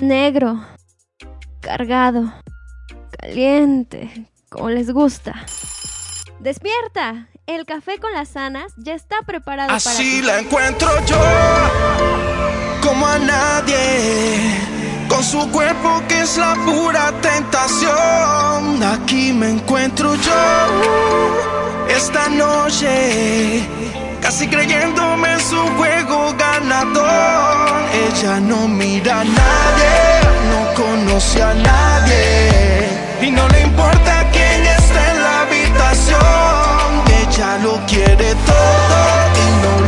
negro, cargado, caliente, como les gusta. Despierta, el café con las sanas ya está preparado Así para ti. Así la encuentro yo, como a nadie, con su cuerpo que es la pura tentación. Aquí me encuentro yo, esta noche, casi creyéndome en su juego ganador. Ella no mira a nadie, no conoce a nadie, y no le importa quién está en la habitación. Ella lo quiere todo y no le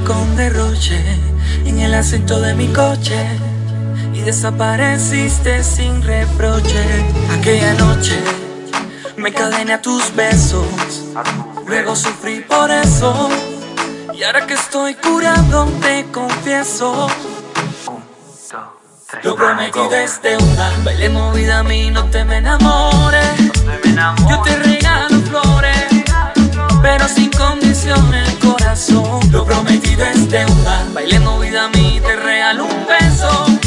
con derroche en el asiento de mi coche y desapareciste sin reproche. Aquella noche me cadené a tus besos, luego sufrí por eso y ahora que estoy curado te confieso. Lo prometí desde una baile movida a mí, no te me enamores. Yo te regalo flores, pero sin condición el corazón. Lo prometí desde una baile movida a mí, te regalo un beso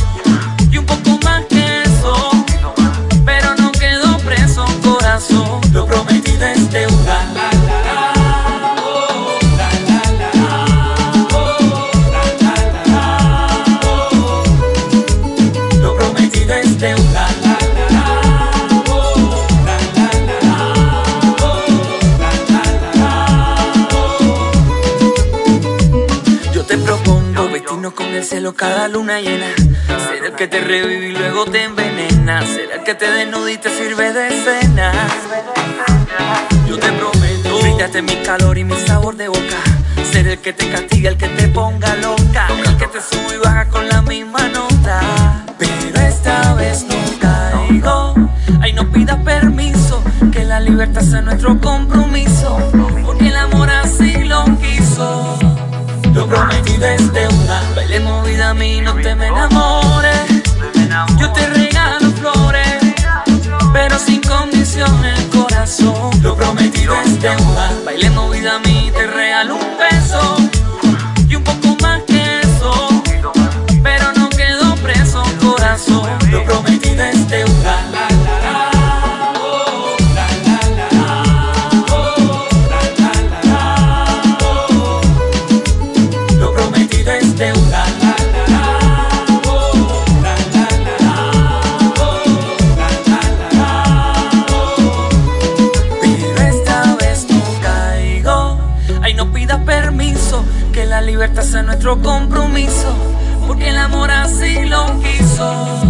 cada luna llena. Ser el que te revive y luego te envenena. Ser el que te desnuda y te sirve de cena. Yo te prometo brindarte mi calor y mi sabor de boca. Ser el que te castiga, el que te ponga loca. El que te sube y baja con la misma nota. Pero esta vez no caigo. Ay, no pidas permiso. Que la libertad sea nuestro compromiso. El amor así lo quiso. Lo prometí desde una baile movida vida a mí, no te me enamores. Yo te regalo flores, pero sin condiciones corazón. Lo prometido es deuda. Bailemos vida a mí, nuestro compromiso. Porque el amor así lo quiso.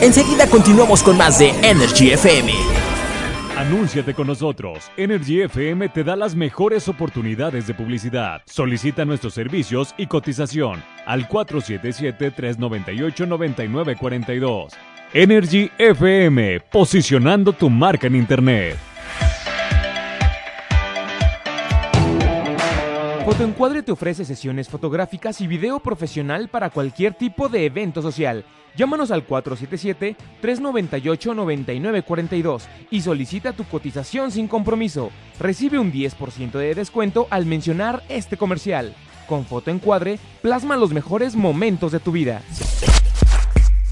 Enseguida continuamos con más de Energy FM. Anúnciate con nosotros. Energy FM te da las mejores oportunidades de publicidad. Solicita nuestros servicios y cotización al 477-398-9942. Energy FM, posicionando tu marca en Internet. Fotoencuadre te ofrece sesiones fotográficas y video profesional para cualquier tipo de evento social. Llámanos al 477-398-9942 y solicita tu cotización sin compromiso. Recibe un 10% de descuento al mencionar este comercial. Con Fotoencuadre, plasma los mejores momentos de tu vida.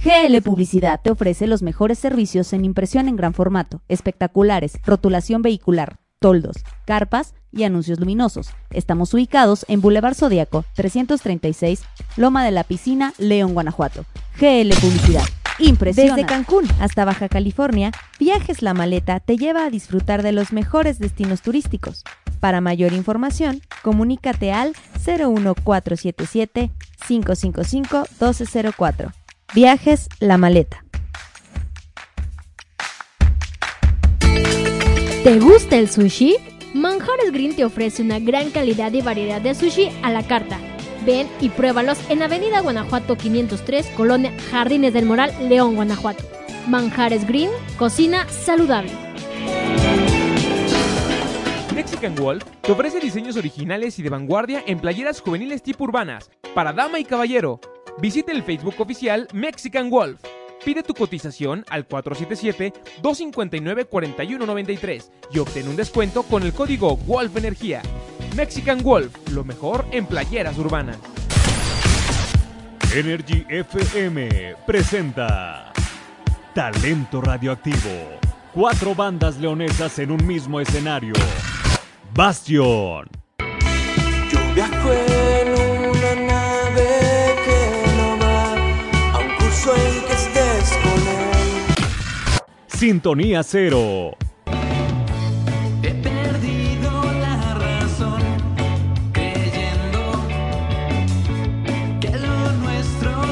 GL Publicidad te ofrece los mejores servicios en impresión en gran formato, espectaculares, rotulación vehicular, toldos, carpas y anuncios luminosos. Estamos ubicados en Boulevard Zodíaco 336, Loma de la Piscina, León, Guanajuato. GL Publicidad. Impresiona. Desde Cancún hasta Baja California, Viajes La Maleta te lleva a disfrutar de los mejores destinos turísticos. Para mayor información, comunícate al 01477 555 1204. Viajes La Maleta. ¿Te gusta el sushi? Manjares Green te ofrece una gran calidad y variedad de sushi a la carta. Ven y pruébalos en Avenida Guanajuato 503, Colonia Jardines del Moral, León, Guanajuato. Manjares Green, cocina saludable. Mexican Wolf te ofrece diseños originales y de vanguardia en playeras juveniles tipo urbanas, para dama y caballero. Visita el Facebook oficial Mexican Wolf. Pide tu cotización al 477-259-4193 y obtén un descuento con el código Wolf Energía. Mexican Wolf, lo mejor en playeras urbanas. Energy FM presenta Talento Radioactivo. Cuatro bandas leonesas en un mismo escenario. Bastion. Yo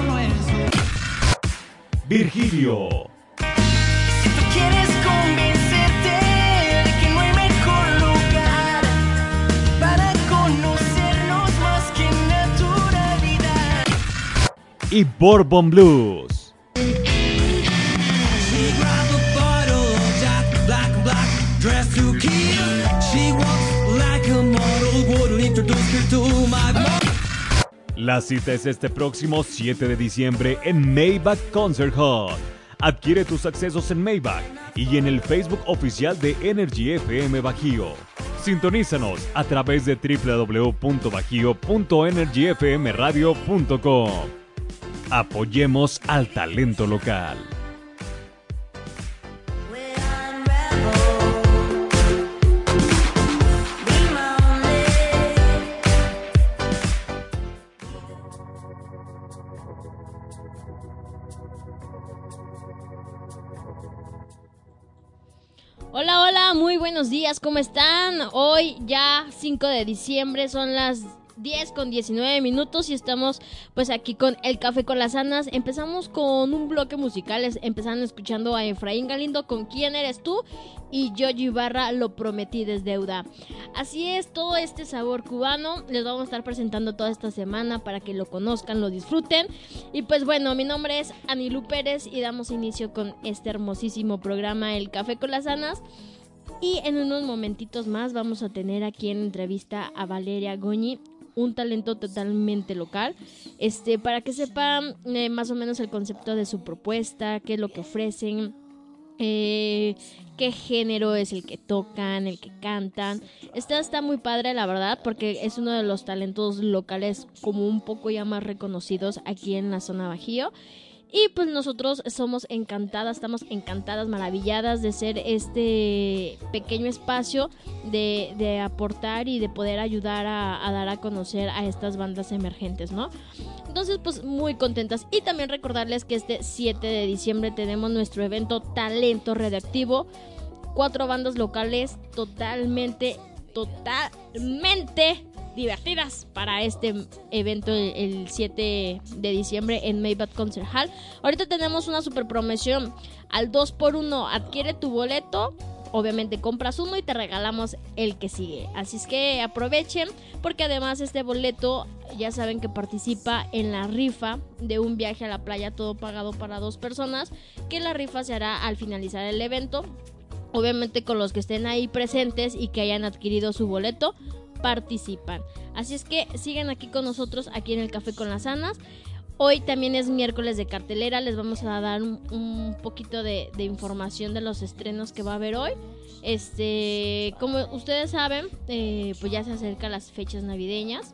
no es. Virgilio. Si tú quieres convencerte de que no hay mejor lugar para conocernos más que naturalidad. Y Bourbon Blues. La cita es este próximo 7 de diciembre en Maybach Concert Hall. Adquiere tus accesos en Maybach y en el Facebook oficial de Energy FM Bajío. Sintonízanos a través de www.bajio.energyfmradio.com. Apoyemos al talento local. Buenos días, ¿cómo están? Hoy ya 5 de diciembre, son las 10 con 19 minutos y estamos pues aquí con El Café con las Anas. Empezamos con un bloque musical, empezando escuchando a Efraín Galindo con ¿Quién eres tú? y Yoji Barra Lo prometí desde deuda. Así es, todo este sabor cubano les vamos a estar presentando toda esta semana para que lo conozcan, lo disfruten. Y pues bueno, mi nombre es Anilú Pérez y damos inicio con este hermosísimo programa El Café con las Anas. Y en unos momentitos más vamos a tener aquí en entrevista a Valeria Goñi, un talento totalmente local, este, para que sepan eh, más o menos el concepto de su propuesta, qué es lo que ofrecen, eh, qué género es el que tocan, el que cantan. Esta está muy padre, la verdad, porque es uno de los talentos locales como un poco ya más reconocidos aquí en la zona Bajío. Y pues nosotros somos encantadas, estamos encantadas, maravilladas de ser este pequeño espacio de, aportar y de poder ayudar a, a, dar a conocer a estas bandas emergentes, ¿no? Entonces, pues muy contentas. Y también recordarles que este 7 de diciembre tenemos nuestro evento Talento Redactivo. Cuatro bandas locales totalmente, totalmente divertidas para este evento el, 7 de diciembre en Maybach Concert Hall. Ahorita tenemos una super promoción al 2x1. Adquiere tu boleto. Obviamente compras uno y te regalamos el que sigue. Así es que aprovechen porque además este boleto ya saben que participa en la rifa de un viaje a la playa todo pagado para dos personas. Que la rifa se hará al finalizar el evento. Obviamente con los que estén ahí presentes y que hayan adquirido su boleto participan. Así es que sigan aquí con nosotros, aquí en el Café con las Anas. Hoy también es miércoles de cartelera, les vamos a dar un, poquito de, información de los estrenos que va a haber hoy. Este, como ustedes saben, eh, pues ya se acercan las fechas navideñas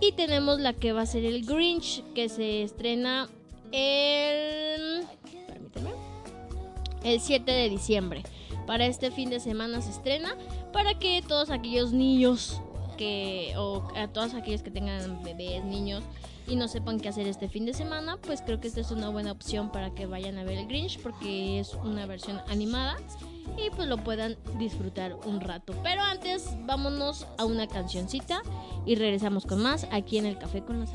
y tenemos la que va a ser el Grinch, que se estrena el, el 7 de diciembre. Para este fin de semana se estrena para que todos aquellos niños que, o a todos aquellos que tengan bebés, niños y no sepan qué hacer este fin de semana, pues creo que esta es una buena opción para que vayan a ver el Grinch porque es una versión animada y pues lo puedan disfrutar un rato. Pero antes vámonos a una cancioncita y regresamos con más aquí en el Café con las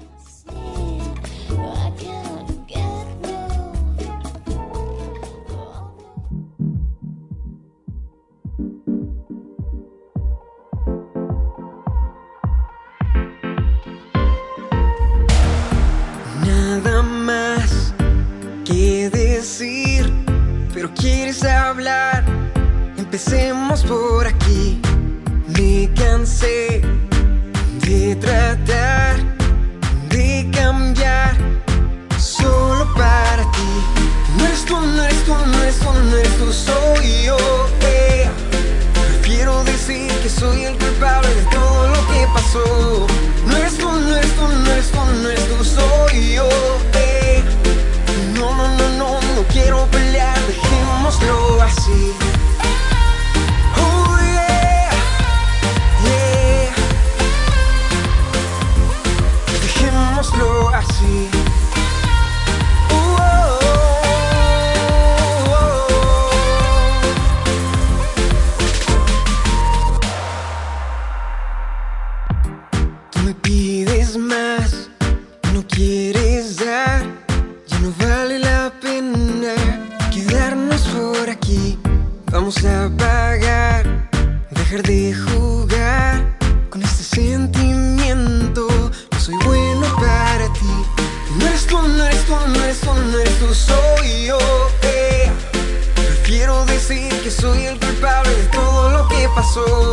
Hadas. quieres hablar, empecemos por aquí. Me cansé de tratar de cambiar solo para ti. No eres tú, no eres tú, no eres tú, no eres tú, soy yo. Eh. Prefiero decir que soy el culpable de todo lo que pasó. No eres tú, no eres tú, no eres tú, no eres tú, soy yo. see. Lo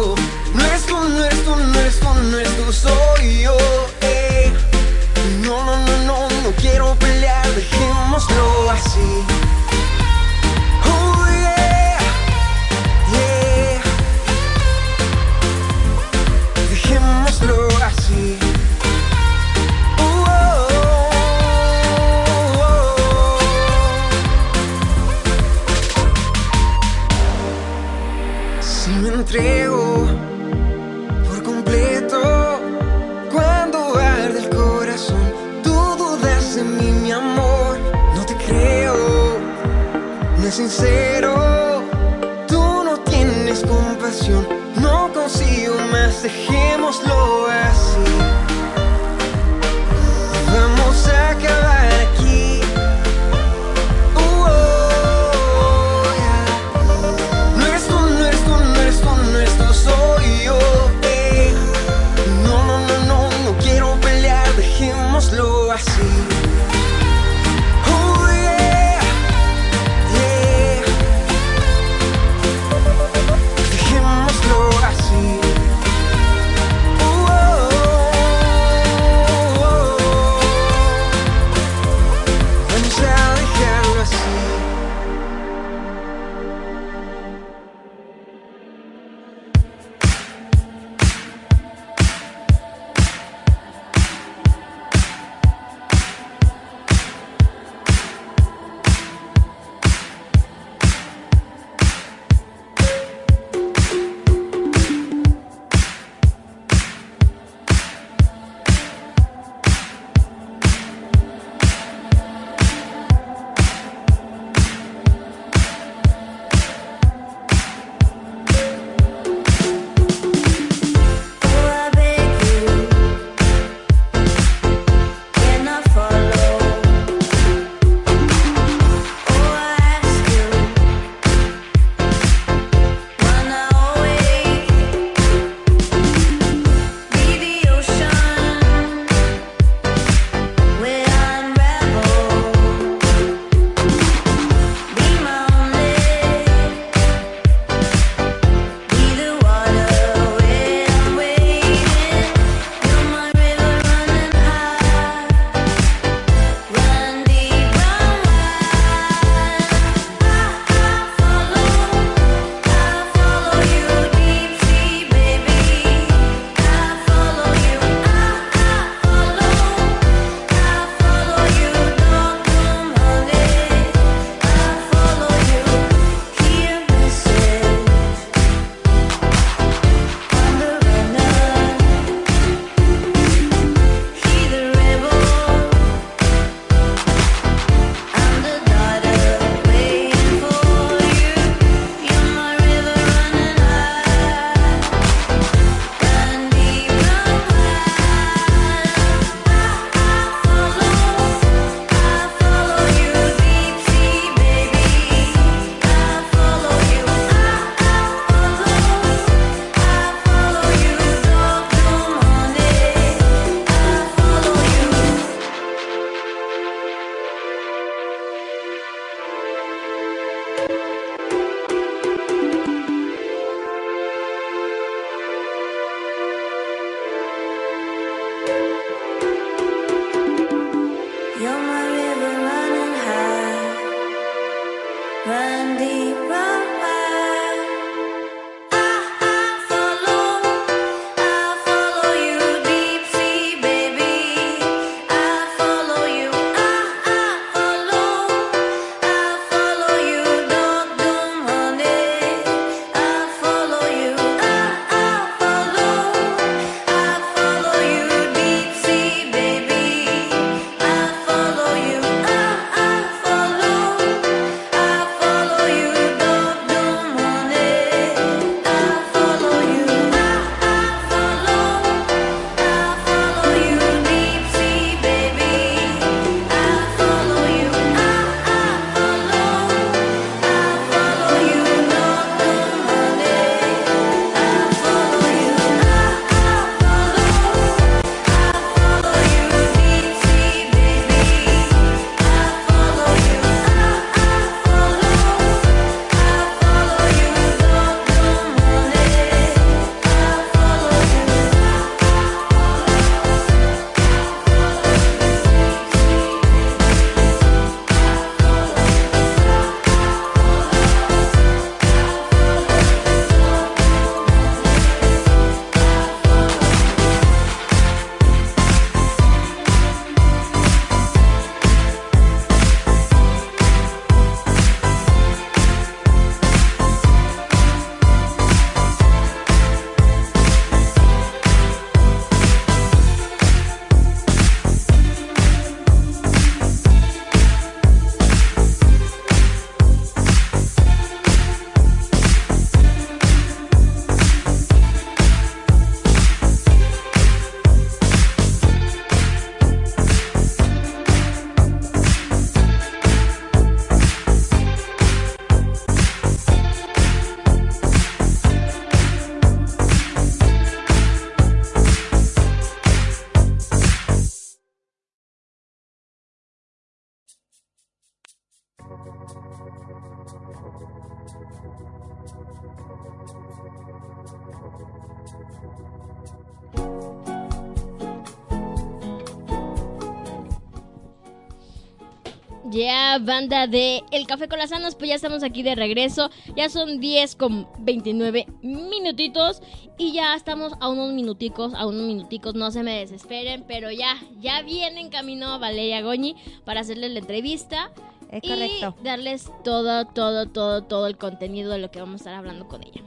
Ya, banda de El Café con las Anas, pues ya estamos aquí de regreso. Ya son 10 con 29 minutitos y ya estamos a unos minuticos, a unos minuticos, no se me desesperen, pero ya, ya viene en camino Valeria Goñi para hacerles la entrevista. Es y correcto. darles todo, todo, todo, todo el contenido de lo que vamos a estar hablando con ella.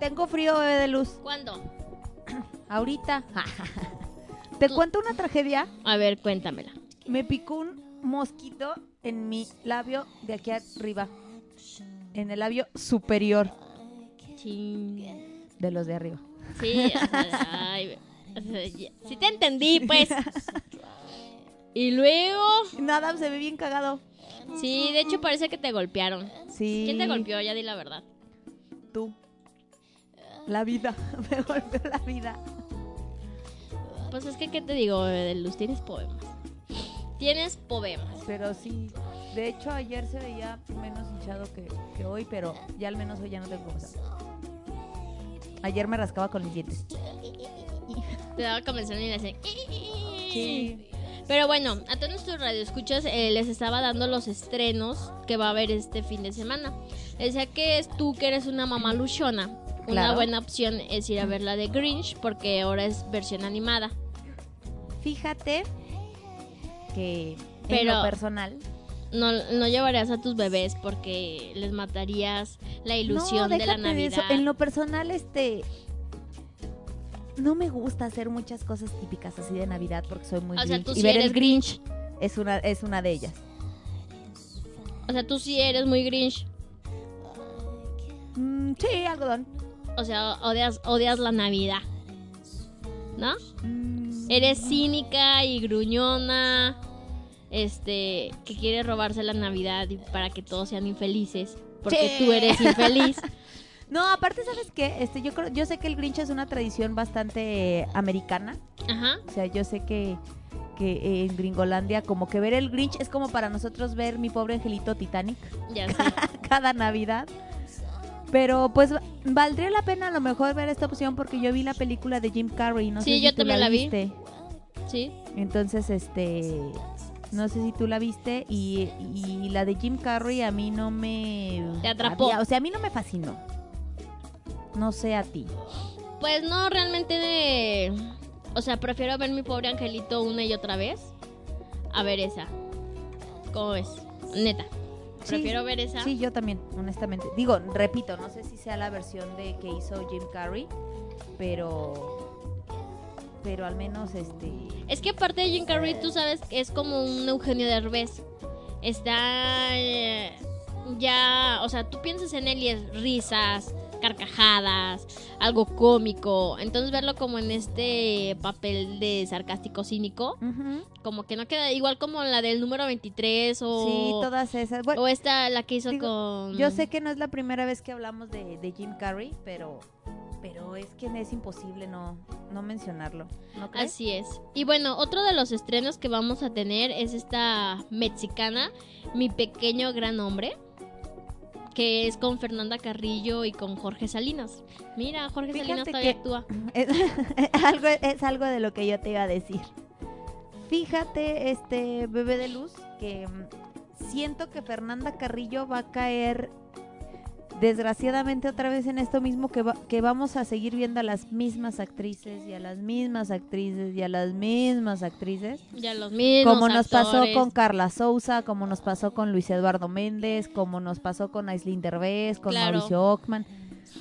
Tengo frío, bebé de luz. ¿Cuándo? Ahorita. Te cuento una tragedia. A ver, cuéntamela. Me picó un mosquito en mi labio de aquí arriba. En el labio superior Ching. de los de arriba. Sí, ay, sí te entendí, pues. Y luego, Nada, se ve bien cagado. sí, de hecho parece que te golpearon. Sí. ¿Quién te golpeó? Ya di la verdad. Tú. La vida. Me golpeó la vida. Pues es que, ¿qué te digo, de luz? Tienes poemas. Tienes poemas. Pero sí. De hecho, ayer se veía menos hinchado que, que hoy, pero ya al menos hoy ya no tengo cosa. Ayer me rascaba con mis dientes. Te daba comenzar y le hacían... Sí. Pero bueno, a todos nuestros radioescuchas eh, les estaba dando los estrenos que va a haber este fin de semana. Decía que es tú que eres una mamá luchona. Una Claro. buena opción es ir a ver la de Grinch porque ahora es versión animada. Fíjate que en Pero- lo personal. No, no llevarías a tus bebés porque les matarías la ilusión no, de la déjate eso. Navidad. En lo personal, este. No me gusta hacer muchas cosas típicas así de Navidad porque soy muy o sea, Grinch. tú y ver eres el Grinch. es una, es una de ellas. O sea, tú sí eres muy Grinch. Mm, sí, algodón. O sea, odias, odias la Navidad. ¿No? Mm, Eres cínica y gruñona. Este, que quiere robarse la Navidad y para que todos sean infelices. Porque Sí. tú eres infeliz. No, aparte, ¿sabes qué? Este, yo creo, yo sé que el Grinch es una tradición bastante eh, americana. Ajá. O sea, yo sé que, que en Gringolandia, como que ver el Grinch es como para nosotros ver mi pobre angelito Titanic Ya sé. cada Navidad. Pero pues valdría la pena a lo mejor ver esta opción porque yo vi la película de Jim Carrey, no Sí, sé si yo tú también la vi. viste. Sí. Entonces, este, no sé si tú la viste y, y la de Jim Carrey a mí no me Te atrapó. había- o sea, a mí no me fascinó. No sé a ti. Pues no, realmente de... O sea, prefiero ver mi pobre angelito una y otra vez. A ver esa. ¿Cómo ves? Neta. Sí, Prefiero ver esa. Sí, yo también, honestamente. Digo, repito, no sé si sea la versión de que hizo Jim Carrey, pero pero al menos este Es que aparte de Jim Carrey, tú sabes que es como un Eugenio Derbez. Está eh, ya, o sea, tú piensas en él y es risas, carcajadas, algo cómico. Entonces verlo como en este papel de sarcástico cínico, como que no queda igual como la del número 23 o Sí, todas esas. Bueno, o esta la que hizo digo, con yo sé que no es la primera vez que hablamos de, de Jim Carrey, pero pero es que es imposible no, no mencionarlo. ¿No crees? Así es. Y bueno, otro de los estrenos que vamos a tener es esta mexicana, Mi Pequeño Gran Hombre, que es con Fernanda Carrillo y con Jorge Salinas. Mira, Jorge Fíjate Salinas todavía actúa. Es, algo, es algo de lo que yo te iba a decir. Fíjate, este bebé de luz, que siento que Fernanda Carrillo va a caer desgraciadamente otra vez en esto mismo que, va- que vamos a seguir viendo a las mismas actrices y a las mismas actrices y a las mismas actrices. Ya los mismos Como nos pasó con Carla Souza, como nos pasó con Luis Eduardo Méndez, como nos pasó con Aislinn Derbez, con Claro. Mauricio Ockman.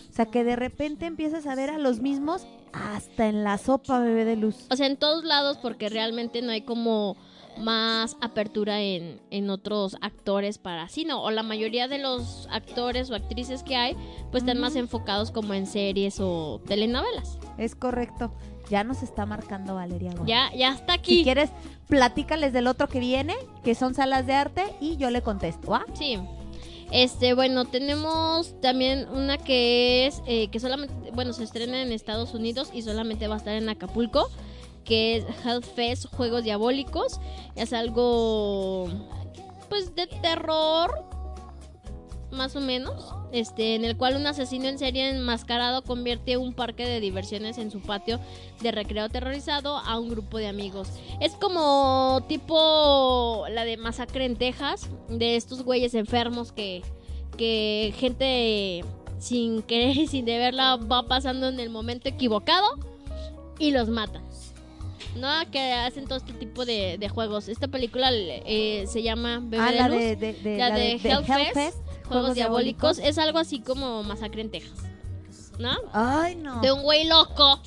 O sea, que de repente empiezas a ver a los mismos hasta en la sopa, bebé de luz. O sea, en todos lados porque realmente no hay como más apertura en, en otros actores para cine o la mayoría de los actores o actrices que hay pues están más enfocados como en series o telenovelas. Es correcto. Ya nos está marcando Valeria Gómez. Ya, ya está Si aquí. quieres, platícales del otro que viene, que son salas de arte, y yo le contesto, ¿ah? Sí. Este, bueno, tenemos también una que es, eh, que solamente, bueno, se estrena en Estados Unidos y solamente va a estar en Acapulco, que es Hellfest Juegos Diabólicos. Es algo, pues, de terror. más o menos, este, en el cual un asesino en serie enmascarado convierte un parque de diversiones en su patio de recreo aterrorizado a un grupo de amigos. Es como tipo la de Masacre en Texas, de estos güeyes enfermos que, que gente sin querer y sin deberla va pasando en el momento equivocado y los matan. ¿No? Que hacen todo este tipo de, de juegos. Esta película eh, se llama Bebé Ah, de la Luz. de, de, de- la la de de- de Hellfest, Hellfest, Juegos Diabólicos. Es algo así como Masacre en Texas. ¿No? Ay, no. De un güey loco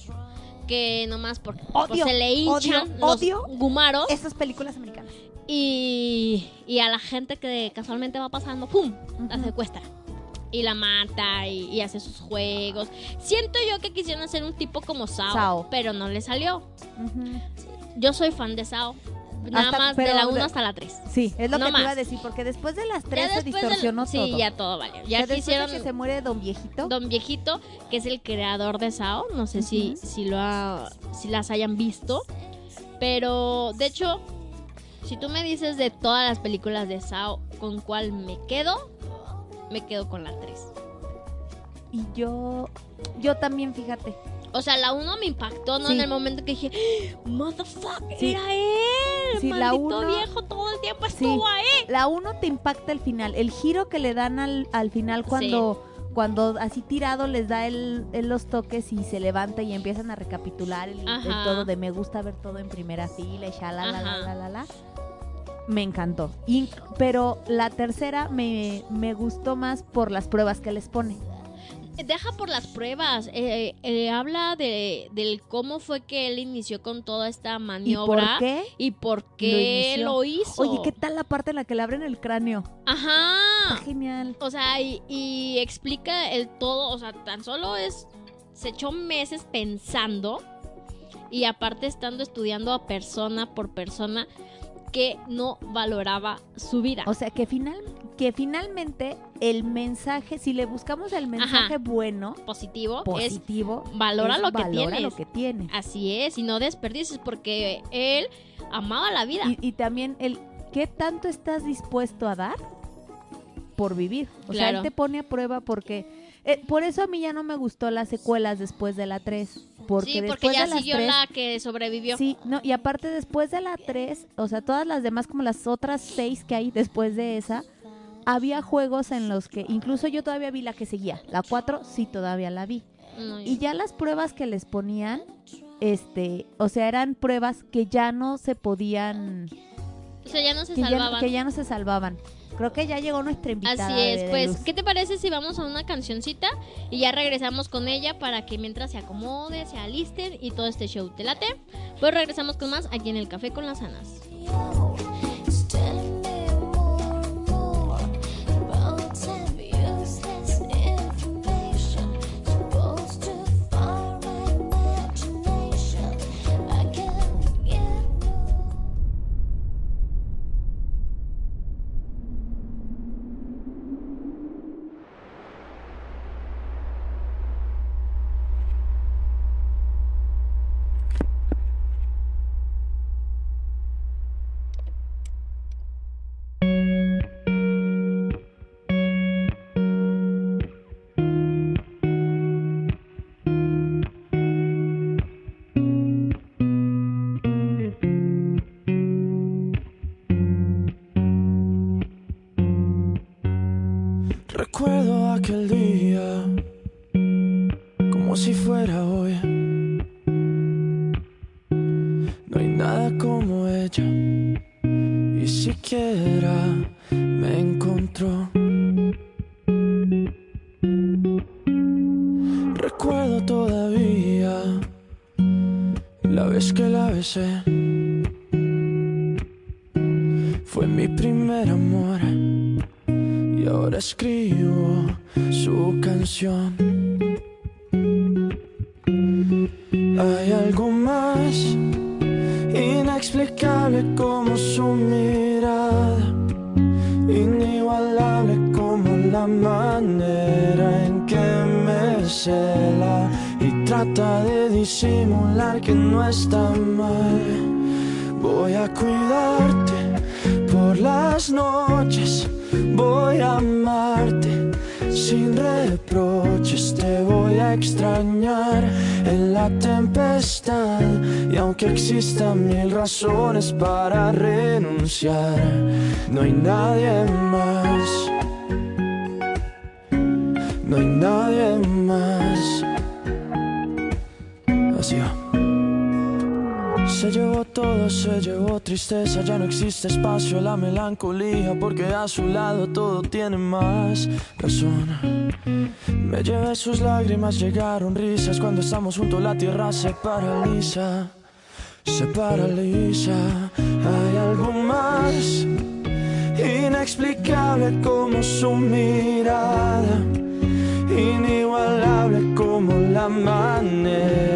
que nomás por, por Odio, se le hinchan odio, los odio gumaros Esas películas americanas. y, y a la gente que casualmente va pasando, ¡pum! La secuestra. Y la mata y, y hace sus juegos. Siento yo que quisieron hacer un tipo como Sao, Sao. pero no le salió. Yo soy fan de Sao. Nada Hasta- más de la de- 1 hasta la 3. Sí, es lo No que te iba más. a decir, porque después de las Ya tres se de distorsionó sí, todo. ya todo vale. Que Ya de quisieron que se muere Don Viejito. Don Viejito, que es el creador de Sao. No sé si, si, lo ha- si las hayan visto. Pero, de hecho, si tú me dices de todas las películas de Sao, ¿con cuál me quedo? Me quedo con la 3. Y yo, yo también, fíjate. O sea, la 1 me impactó, ¿no? Sí. En el momento que dije, motherfucker, Sí. era él. Sí, la uno- viejo todo el tiempo estuvo ahí. La uno te impacta el final. El giro que le dan al, al final cuando, cuando así tirado les da el, el los toques y se levanta y empiezan a recapitular el, todo de me gusta ver todo en primera fila y la, la, la, la. Me encantó. Y- pero la tercera me, me gustó más por las pruebas que les pone. Deja por las pruebas. eh, eh, habla de, del cómo fue que él inició con toda esta ¿Y por maniobra. qué? ¿Y por qué inició? lo, hizo? Oye, ¿qué tal la parte en la que le abren el cráneo? Ajá. Está genial. O sea, y, y explica el todo. O sea, tan solo es. Se echó meses pensando. Y aparte estando estudiando a persona por persona que no valoraba su vida. O sea, que, final, que finalmente el mensaje, si le buscamos el mensaje bueno, positivo, es positivo, valora es lo que valora tienes. lo que tiene. así es, y no desperdicies porque él amaba la vida. Y, y también el qué tanto estás dispuesto a dar por vivir. O sea, él te pone a prueba porque... eh, por eso a mí ya no me gustó las secuelas después de la 3. Porque sí, después porque ya de las siguió 3, la que sobrevivió. Sí, no, y aparte después de la 3, o sea, todas las demás, como las otras 6 que hay después de esa, había juegos en los que, incluso yo todavía vi la que seguía, la 4 sí todavía la vi. No, Y ya las pruebas que les ponían, este, o sea, eran pruebas que ya no se podían, o sea, ya no se que ya, salvaban. que ya no se salvaban. Creo que ya llegó nuestra invitada. Así es, pues, luz. ¿qué te parece si vamos a una cancioncita y ya regresamos con ella para que mientras se acomode, se alisten y todo este show te late? Pues regresamos con más aquí en el Café con las Anas. La melancolía, porque a su lado todo tiene más razón. Me llevé sus lágrimas, llegaron risas, cuando estamos juntos la tierra se paraliza, se paraliza. Hay algo más inexplicable como su mirada inigualable como la manera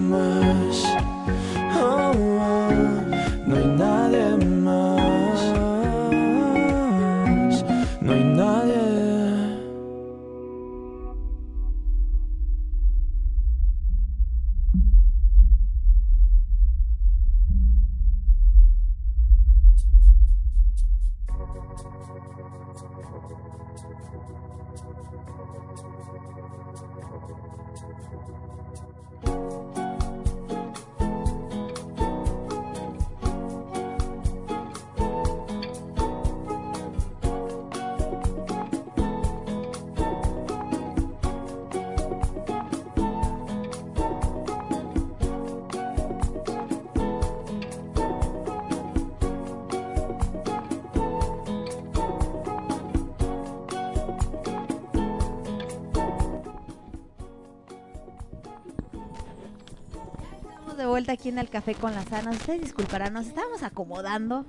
Aquí en el café con las sanas. Ustedes disculparán, nos estábamos acomodando.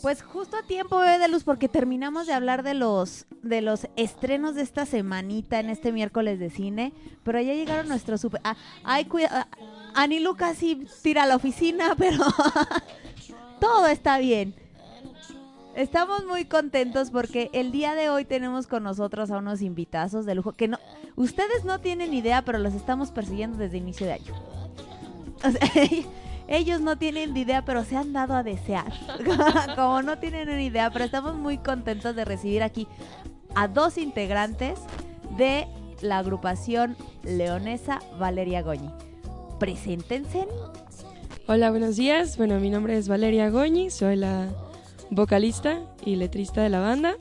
Pues justo a tiempo, bebé de luz, porque terminamos de hablar de los de los estrenos de esta semanita en este miércoles de cine. Pero ya llegaron nuestros super. Ah, ay, cuida. Ani Lucas sí tira a la oficina, pero todo está bien. Estamos muy contentos porque el día de hoy tenemos con nosotros a unos invitazos de lujo que no, ustedes no tienen idea, pero los estamos persiguiendo desde inicio de año. O sea, ellos no tienen ni idea, pero se han dado a desear. Como no tienen ni idea, pero estamos muy contentos de recibir aquí a dos integrantes de la agrupación leonesa Valeria Goñi. Preséntense. Hola, buenos días. Bueno, mi nombre es Valeria Goñi, soy la vocalista y letrista de la banda.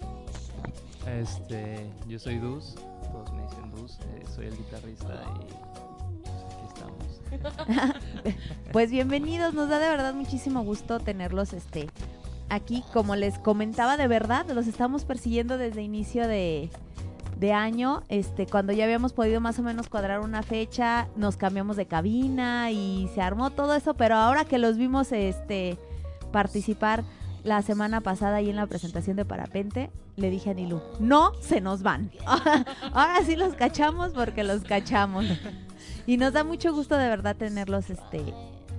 Este, yo soy Dus, todos me dicen Dus, eh, soy el guitarrista y pues, bienvenidos, nos da de verdad muchísimo gusto tenerlos este aquí. Como les comentaba, de verdad, los estamos persiguiendo desde inicio de, de año. Este, cuando ya habíamos podido más o menos cuadrar una fecha, nos cambiamos de cabina y se armó todo eso, pero ahora que los vimos este participar la semana pasada ahí en la presentación de Parapente, le dije a Nilu, no se nos van. Ahora sí los cachamos porque los cachamos. Y nos da mucho gusto de verdad tenerlos, este,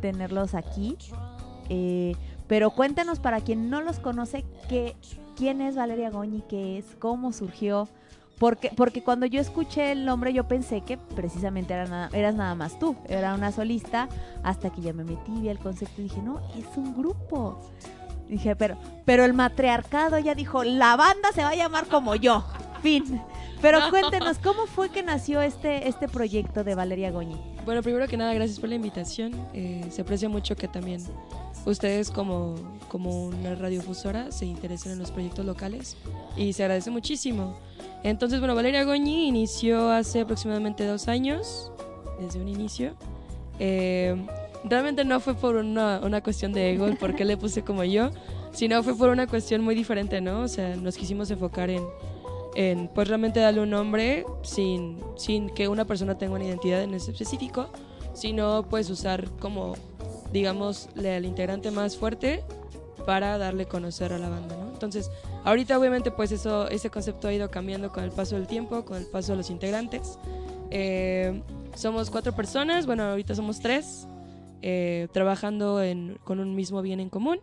tenerlos aquí. Eh, pero cuéntanos para quien no los conoce, que, quién es Valeria Goñi, qué es, cómo surgió. Porque, porque cuando yo escuché el nombre yo pensé que precisamente era nada, eras nada más tú, era una solista, hasta que ya me metí, vi el concepto y dije, no, es un grupo. Dije, pero, pero el matriarcado ya dijo, la banda se va a llamar como yo. Fin. Pero cuéntenos, ¿cómo fue que nació este, este proyecto de Valeria Goñi? Bueno, primero que nada, gracias por la invitación. Eh, se aprecia mucho que también ustedes como, como una radiofusora se interesen en los proyectos locales y se agradece muchísimo. Entonces, bueno, Valeria Goñi inició hace aproximadamente dos años. desde un inicio. Eh, realmente no fue por una, una cuestión de ego el por qué le puse como yo, sino fue por una cuestión muy diferente, ¿no? O sea, nos quisimos enfocar en, en pues realmente darle un nombre sin, sin que una persona tenga una identidad en ese específico, sino pues usar como, digamos, el integrante más fuerte para darle conocer a la banda. Entonces, ahorita obviamente pues eso, ese concepto ha ido cambiando con el paso del tiempo, con el paso de los integrantes. Eh, somos cuatro personas, bueno, ahorita somos tres, eh, trabajando con un mismo bien en común,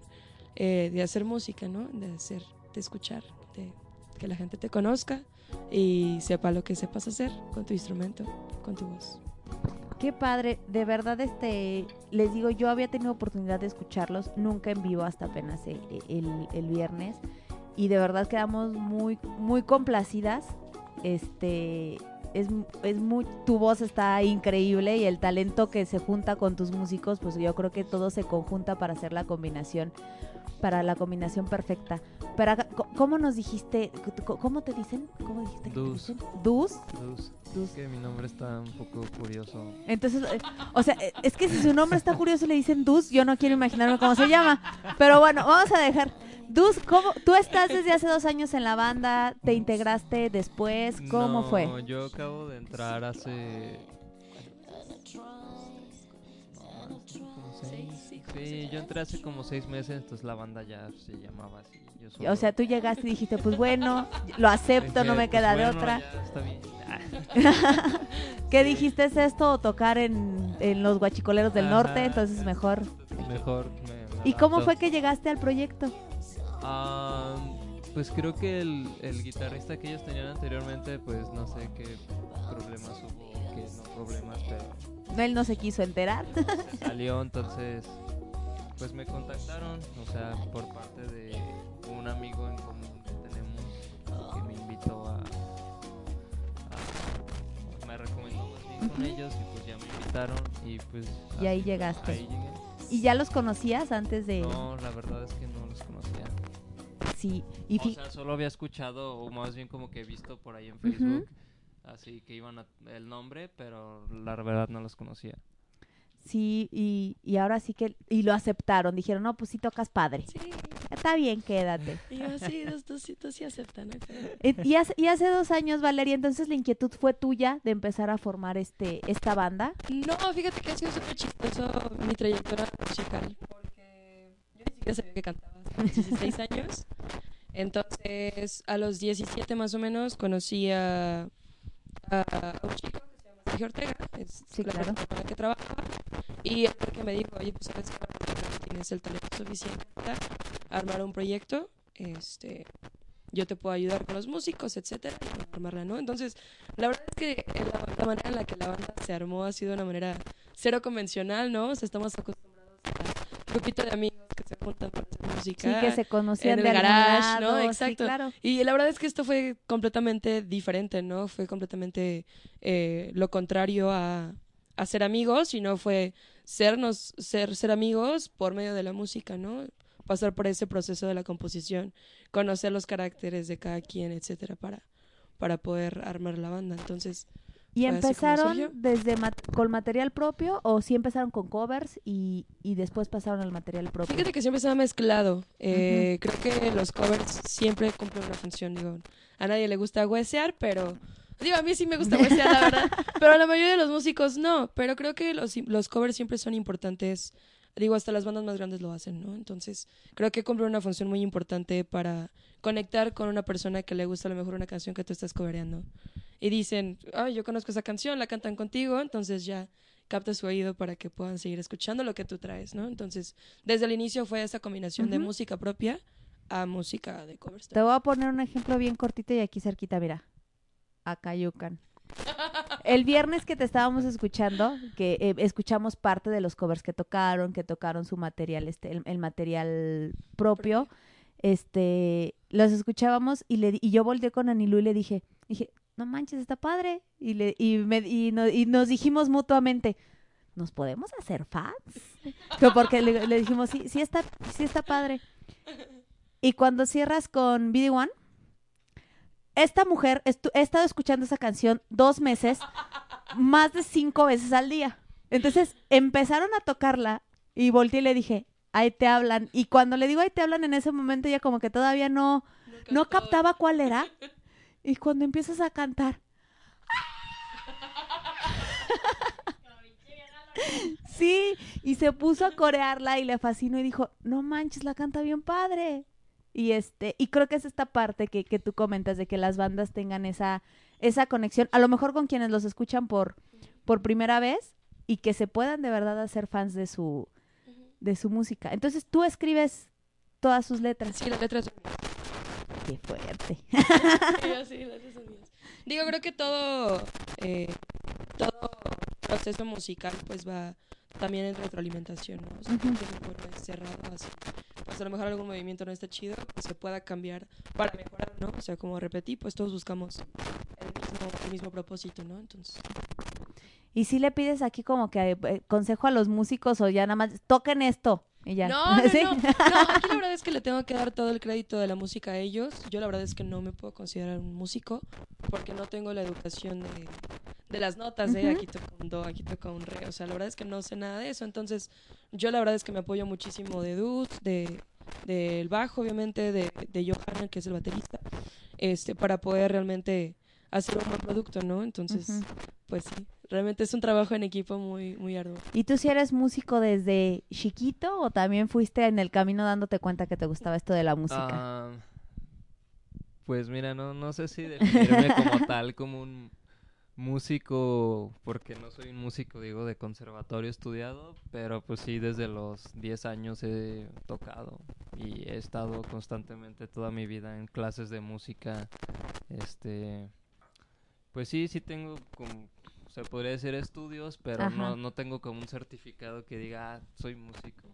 eh, de hacer música, ¿no? De hacer, de escuchar, de que la gente te conozca y sepa lo que sepas hacer con tu instrumento, con tu voz. Qué padre, de verdad, este, les digo, yo había tenido oportunidad de escucharlos, nunca en vivo hasta apenas el, el- el viernes, y de verdad quedamos muy, muy complacidas, este, es, es muy, tu voz está increíble y el talento que se junta con tus músicos, pues yo creo que todo se conjunta para hacer la combinación, para la combinación perfecta. ¿cómo nos dijiste, cómo te dicen? ¿Cómo dijiste que te Dus. dicen? ¿Dus? Dus. Dus. Es que mi nombre está un poco curioso. Entonces, eh, o sea, eh, es que si su nombre está curioso le dicen Dus, yo no quiero imaginarme cómo se llama. Pero bueno, vamos a dejar. Dus, ¿cómo? ¿Tú estás desde hace dos años en la banda? ¿Te integraste después? ¿Cómo No, fue? Yo acabo de entrar hace. como seis- Sí, yo entré hace como seis meses, entonces la banda ya se llamaba así. Yo solo- O sea, tú llegaste y dijiste, pues bueno, lo acepto, no me pues queda de bueno, otra. ya está bien. ¿Qué dijiste? ¿Es esto o tocar en, en los guachicoleros del Ajá. norte? Entonces mejor. Mejor me- me ¿Y cómo fue que llegaste al proyecto? Ah, pues creo que el, el guitarrista que ellos tenían anteriormente, pues no sé qué problemas hubo, qué no problemas, pero Él no se quiso enterar. salió, entonces pues me contactaron, o sea, por parte de un amigo en común que tenemos que me invitó a, a- me recomendó más bien con ellos y pues ya me invitaron y pues Y ahí llegaste. ahí llegué. ¿Y ya los conocías antes de...? No, la verdad es que no los conocía. Sí, y o sea, solo había escuchado, o más bien como que he visto por ahí en Facebook, así que iban a, el nombre, pero la verdad no los conocía. Sí, y, y ahora sí que... Y lo aceptaron. Dijeron, no, pues sí tocas padre. Está bien, quédate. Y yo, sí, dos, dos, sí, dos sí aceptan. Eh, Y hace, y hace dos años, Valeria, entonces la inquietud fue tuya de empezar a formar este esta banda. No, fíjate que ha sido súper chistoso mi trayectoria musical. Porque yo ni siquiera sabía que cantaba hasta los 16 años. Entonces, a los 17 más o menos, conocí a, a un chico que Sergio Ortega. Es Sí, la claro. persona con la que trabaja. Y el que me dijo, oye, pues sabes que tienes el talento suficiente para armar un proyecto. Este, yo te puedo ayudar con los músicos, etcétera, y armarla, ¿no? Entonces, la verdad es que la, la manera en la que la banda se armó ha sido una manera cero convencional, ¿no? O sea, estamos acostumbrados a grupito de amigos que se juntan para hacer música. Sí, que se conocían en de el garage, ¿no? sí, Exacto. claro. Y la verdad es que esto fue completamente diferente, ¿no? Fue completamente eh, lo contrario a, a ser amigos, sino fue sernos, ser, ser amigos por medio de la música, ¿no? Pasar por ese proceso de la composición, conocer los caracteres de cada quien, etcétera, para, para poder armar la banda. Entonces, ¿Y empezaron desde mat- con material propio o sí empezaron con covers y, y después pasaron al material propio? Fíjate que siempre se ha mezclado. Eh, Creo que los covers siempre cumplen una función. Digo, a nadie le gusta huesear, pero. Digo, a mí sí me gusta huesear, la verdad. Pero a la mayoría de los músicos no. Pero creo que los, los covers siempre son importantes. Digo, hasta las bandas más grandes lo hacen, ¿no? Entonces, creo que cumplen una función muy importante para conectar con una persona que le gusta a lo mejor una canción que tú estás covereando. Y dicen, ay, yo conozco esa canción, la cantan contigo, entonces ya capta su oído para que puedan seguir escuchando lo que tú traes, ¿no? Entonces, desde el inicio fue esa combinación de música propia a música de covers. Te voy a poner un ejemplo bien cortito y aquí cerquita, mira. Acayucan. El viernes que te estábamos escuchando, que eh, escuchamos parte de los covers que tocaron, que tocaron su material, este, el, el material propio, este, los escuchábamos y le y yo volteé con Anilú y le dije, dije, no manches, está padre. Y le, y me, y, no- y nos dijimos mutuamente, ¿nos podemos hacer fans? Que Porque le, le dijimos, sí, sí está, sí está padre. Y cuando cierras con BD One, esta mujer, he estado escuchando esa canción dos meses más de cinco veces al día. Entonces empezaron a tocarla y volteé y le dije, ahí te hablan. Y cuando le digo ahí te hablan en ese momento, ella como que todavía no, no captaba cuál era. Y cuando empiezas a cantar. Sí, y se puso a corearla y le fascinó y dijo, no manches, la canta bien padre. Y este, y creo que es esta parte que, que tú comentas de que las bandas tengan esa, esa conexión, a lo mejor con quienes los escuchan por, por primera vez y que se puedan de verdad hacer fans de su, de su música. Entonces tú escribes todas sus letras. Sí, las letras son Qué fuerte. Sí, sí, las letras son mías. Digo, creo que todo, eh, todo proceso musical pues va también en retroalimentación, ¿no? O sea, Ujú. que no vuelve cerrado así. Pues a lo mejor algún movimiento no está chido, pues se pueda cambiar para mejorar, ¿no? O sea, como repetí, pues todos buscamos el mismo, el mismo propósito, ¿no? Entonces, Y si le pides aquí como que eh, consejo a los músicos o ya nada más toquen esto y ya. No, no, ¿Sí? no, no, aquí la verdad es que le tengo que dar todo el crédito de la música a ellos. Yo la verdad es que no me puedo considerar un músico porque no tengo la educación de, de las notas, de Ujú. aquí toca un do, aquí toca un re. O sea, la verdad es que no sé nada de eso. Entonces, yo la verdad es que me apoyo muchísimo de Dus, de del bajo, obviamente, de, de Johan, que es el baterista, este, para poder realmente hacer un buen producto, ¿no? Entonces, pues sí, realmente es un trabajo en equipo muy, muy arduo. ¿Y tú si eres músico desde chiquito o también fuiste en el camino dándote cuenta que te gustaba esto de la música? Ah, pues mira, no, no sé si definirme como tal, como un músico, porque no soy un músico, digo, de conservatorio estudiado, pero pues sí, desde los 10 años he tocado y he estado constantemente toda mi vida en clases de música. Este, pues sí, sí tengo como, se podría decir estudios, pero no, no tengo como un certificado que diga, ah, soy músico.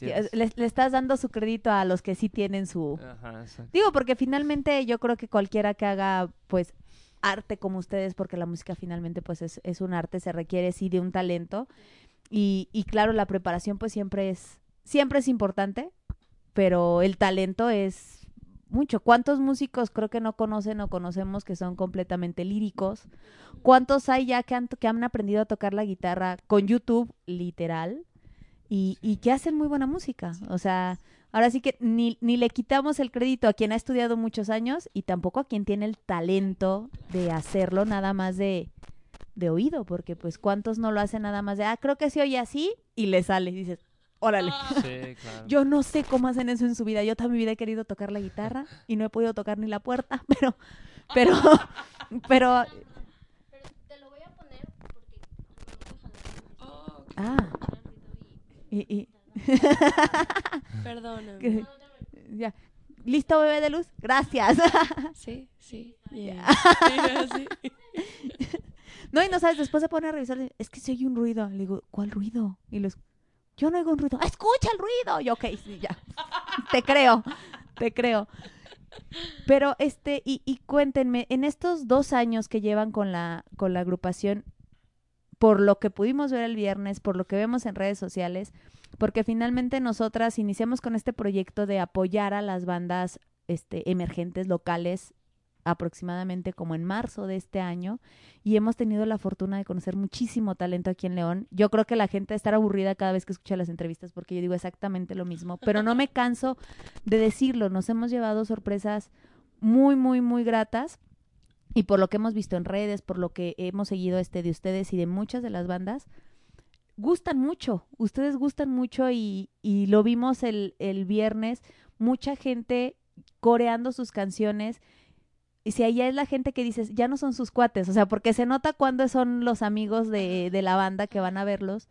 Le, le estás dando su crédito a los que sí tienen su... Ajá. Digo, porque finalmente yo creo que cualquiera que haga, pues, arte como ustedes, porque la música finalmente, pues, es, es un arte, se requiere, sí, de un talento. Y, y claro, la preparación, pues, siempre es, siempre es importante, pero el talento es mucho. ¿Cuántos músicos creo que no conocen o conocemos que son completamente líricos? ¿Cuántos hay ya que han, que han aprendido a tocar la guitarra con YouTube, literal? Y, y que hacen muy buena música. O sea, ahora sí que ni, ni le quitamos el crédito a quien ha estudiado muchos años y tampoco a quien tiene el talento de hacerlo nada más de, de oído, porque pues cuántos no lo hacen nada más de, ah, creo que se oye así y le sale. Y dices, órale. Sí, claro. Yo no sé cómo hacen eso en su vida. Yo toda mi vida he querido tocar la guitarra y no he podido tocar ni la puerta, pero, pero, pero, te lo voy a poner porque ah. Y, y- Perdóname. ya. ¿Listo, bebé de luz? Gracias. Sí, sí. Ya. Yeah. Sí, sí. No, y no sabes, después se pone a revisar, es que se oye un ruido. Le digo, ¿cuál ruido? Y los, yo no oigo un ruido. ¡Escucha el ruido! Y ok, sí, ya. te creo, te creo. Pero, este, y, y cuéntenme, en estos dos años que llevan con la, con la agrupación, por lo que pudimos ver el viernes, por lo que vemos en redes sociales, porque finalmente nosotras iniciamos con este proyecto de apoyar a las bandas este, emergentes locales aproximadamente como en marzo de este año y hemos tenido la fortuna de conocer muchísimo talento aquí en León. Yo creo que la gente estará aburrida cada vez que escucha las entrevistas porque yo digo exactamente lo mismo, pero no me canso de decirlo, nos hemos llevado sorpresas muy, muy, muy gratas y por lo que hemos visto en redes, por lo que hemos seguido este de ustedes y de muchas de las bandas, gustan mucho, ustedes gustan mucho y, y lo vimos el, el viernes, mucha gente coreando sus canciones y si allá es la gente que dices, ya no son sus cuates, o sea, porque se nota cuando son los amigos de, de la banda que van a verlos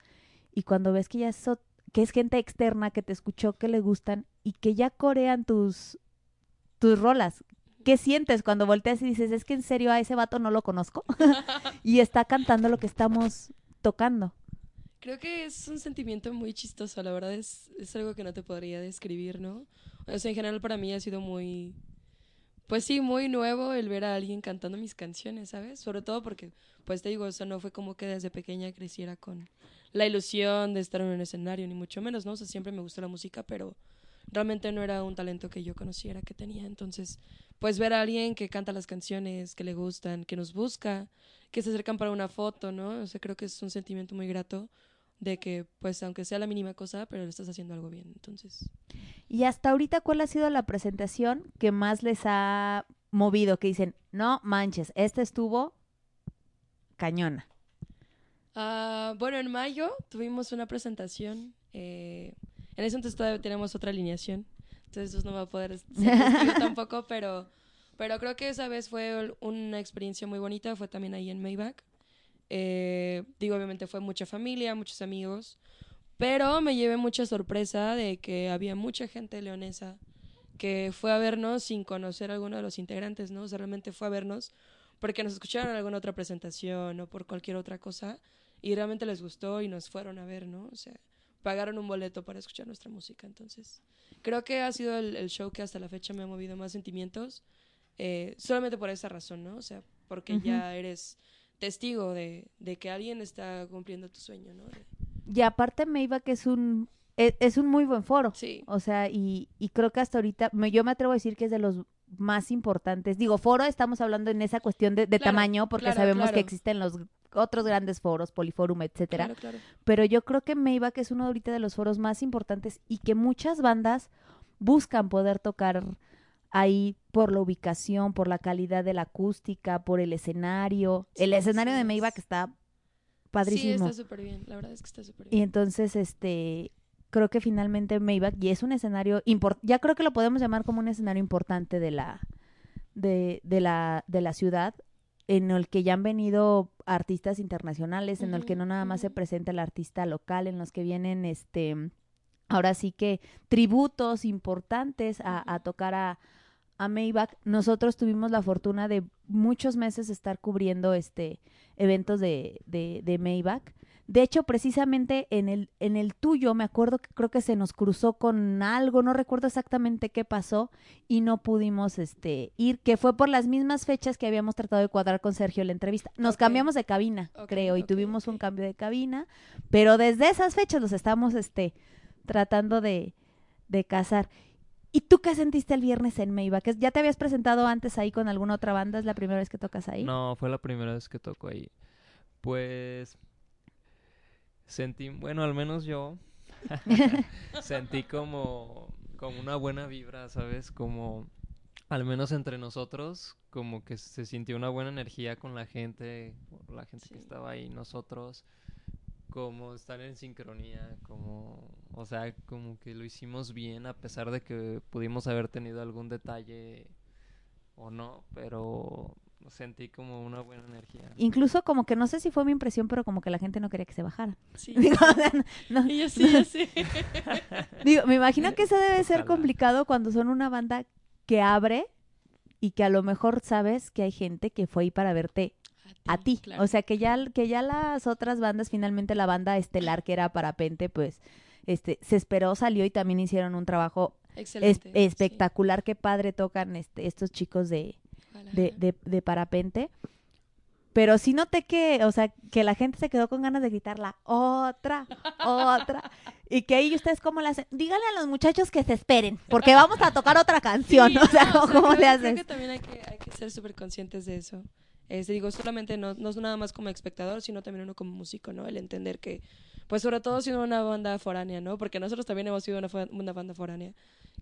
y cuando ves que ya es, que es gente externa que te escuchó, que le gustan y que ya corean tus, tus rolas. ¿Qué sientes cuando volteas y dices, es que en serio a ese vato no lo conozco? y está cantando lo que estamos tocando. Creo que es un sentimiento muy chistoso, la verdad es, es algo que no te podría describir, ¿no? O sea, en general para mí ha sido muy, pues sí, muy nuevo el ver a alguien cantando mis canciones, ¿sabes? Sobre todo porque, pues te digo, eso no fue como que desde pequeña creciera con la ilusión de estar en un escenario, ni mucho menos, ¿no? O sea, siempre me gustó la música, pero realmente no era un talento que yo conociera que tenía, entonces, pues ver a alguien que canta las canciones, que le gustan, que nos busca, que se acercan para una foto, ¿no? O sea, creo que es un sentimiento muy grato de que, pues, aunque sea la mínima cosa, pero lo estás haciendo algo bien. Entonces, Y hasta ahorita, ¿cuál ha sido la presentación que más les ha movido? Que dicen, no manches, esta estuvo cañona. Ah, bueno, en mayo tuvimos una presentación. eh, en ese entonces todavía tenemos otra alineación. Entonces eso no va a poder ser tampoco, pero, pero creo que esa vez fue una experiencia muy bonita. Fue también ahí en Maybach. Eh, digo, obviamente fue mucha familia, muchos amigos. Pero me llevé mucha sorpresa de que había mucha gente leonesa que fue a vernos sin conocer a alguno de los integrantes, ¿no? O sea, realmente fue a vernos porque nos escucharon en alguna otra presentación o por cualquier otra cosa y realmente les gustó y nos fueron a ver, ¿no? O sea, pagaron un boleto para escuchar nuestra música. Entonces, creo que ha sido el, el show que hasta la fecha me ha movido más sentimientos, eh, solamente por esa razón, ¿no? O sea, porque ya eres testigo de, de que alguien está cumpliendo tu sueño, ¿no? De- Y aparte Maybach es un e- es, un muy buen foro. Sí. O sea, y, y creo que hasta ahorita, me- yo me atrevo a decir que es de los más importantes. Digo, foro estamos hablando en esa cuestión de, de Claro, tamaño, porque claro, sabemos claro. que existen los otros grandes foros, Poliforum, etcétera. Claro, claro. Pero yo creo que Maybach es uno ahorita de los foros más importantes y que muchas bandas buscan poder tocar ahí por la ubicación, por la calidad de la acústica, por el escenario. El escenario sí de es. Maybach está padrísimo. Sí, está súper bien. La verdad es que está súper bien. Y entonces, este, creo que finalmente Maybach, y es un escenario importante, ya creo que lo podemos llamar como un escenario importante de la, de, de la, de la ciudad, en el que ya han venido artistas internacionales, en el que no nada más se presenta el artista local, en los que vienen, este, ahora sí que tributos importantes a, a tocar a, a Maybach. Nosotros tuvimos la fortuna de muchos meses estar cubriendo este eventos de, de, de Maybach. De hecho, precisamente en el, en el tuyo, me acuerdo que creo que se nos cruzó con algo, no recuerdo exactamente qué pasó, y no pudimos este, ir, que fue por las mismas fechas que habíamos tratado de cuadrar con Sergio la entrevista. Nos cambiamos de cabina, creo, y tuvimos un cambio de cabina, pero desde esas fechas los estamos este, tratando de, de casar. ¿Y tú qué sentiste el viernes en? ¿Es- ¿Ya te habías presentado antes ahí con alguna otra banda? ¿Es la primera vez que tocas ahí? No, fue la primera vez que toco ahí. Pues sentí, bueno, al menos yo sentí como como una buena vibra, ¿sabes? Como al menos entre nosotros, como que se sintió una buena energía con la gente, la gente que estaba ahí, nosotros como estar en sincronía, como, o sea, como que lo hicimos bien a pesar de que pudimos haber tenido algún detalle o no, pero sentí como una buena energía. Incluso como que no sé si fue mi impresión, pero como que la gente no quería que se bajara. Sí. Digo, o sea, no- Y yo sí, yo sí. Digo, me imagino que eso debe ser complicado cuando son una banda que abre y que a lo mejor sabes que hay gente que fue ahí para verte a ti. claro. O sea, que ya, que ya las otras bandas, finalmente la banda estelar que era Parapente, pues este se esperó, salió y también hicieron un trabajo es- Excelente. sí. espectacular. Qué padre tocan este, estos chicos de, de, de, de Parapente. Pero sí noté que, o sea, que la gente se quedó con ganas de gritarla otra, otra. Y que ahí ustedes cómo le hacen. Díganle a los muchachos que se esperen, porque vamos a tocar otra canción. Sí, o sea, no, ¿cómo, o sea, cómo creo, le creo haces? que también hay que, hay que ser súper conscientes de eso. Este, digo, solamente no, no es nada más como espectador, sino también uno como músico, ¿no? El entender que, pues sobre todo siendo una banda foránea, ¿no? Porque nosotros también hemos sido una, una banda foránea,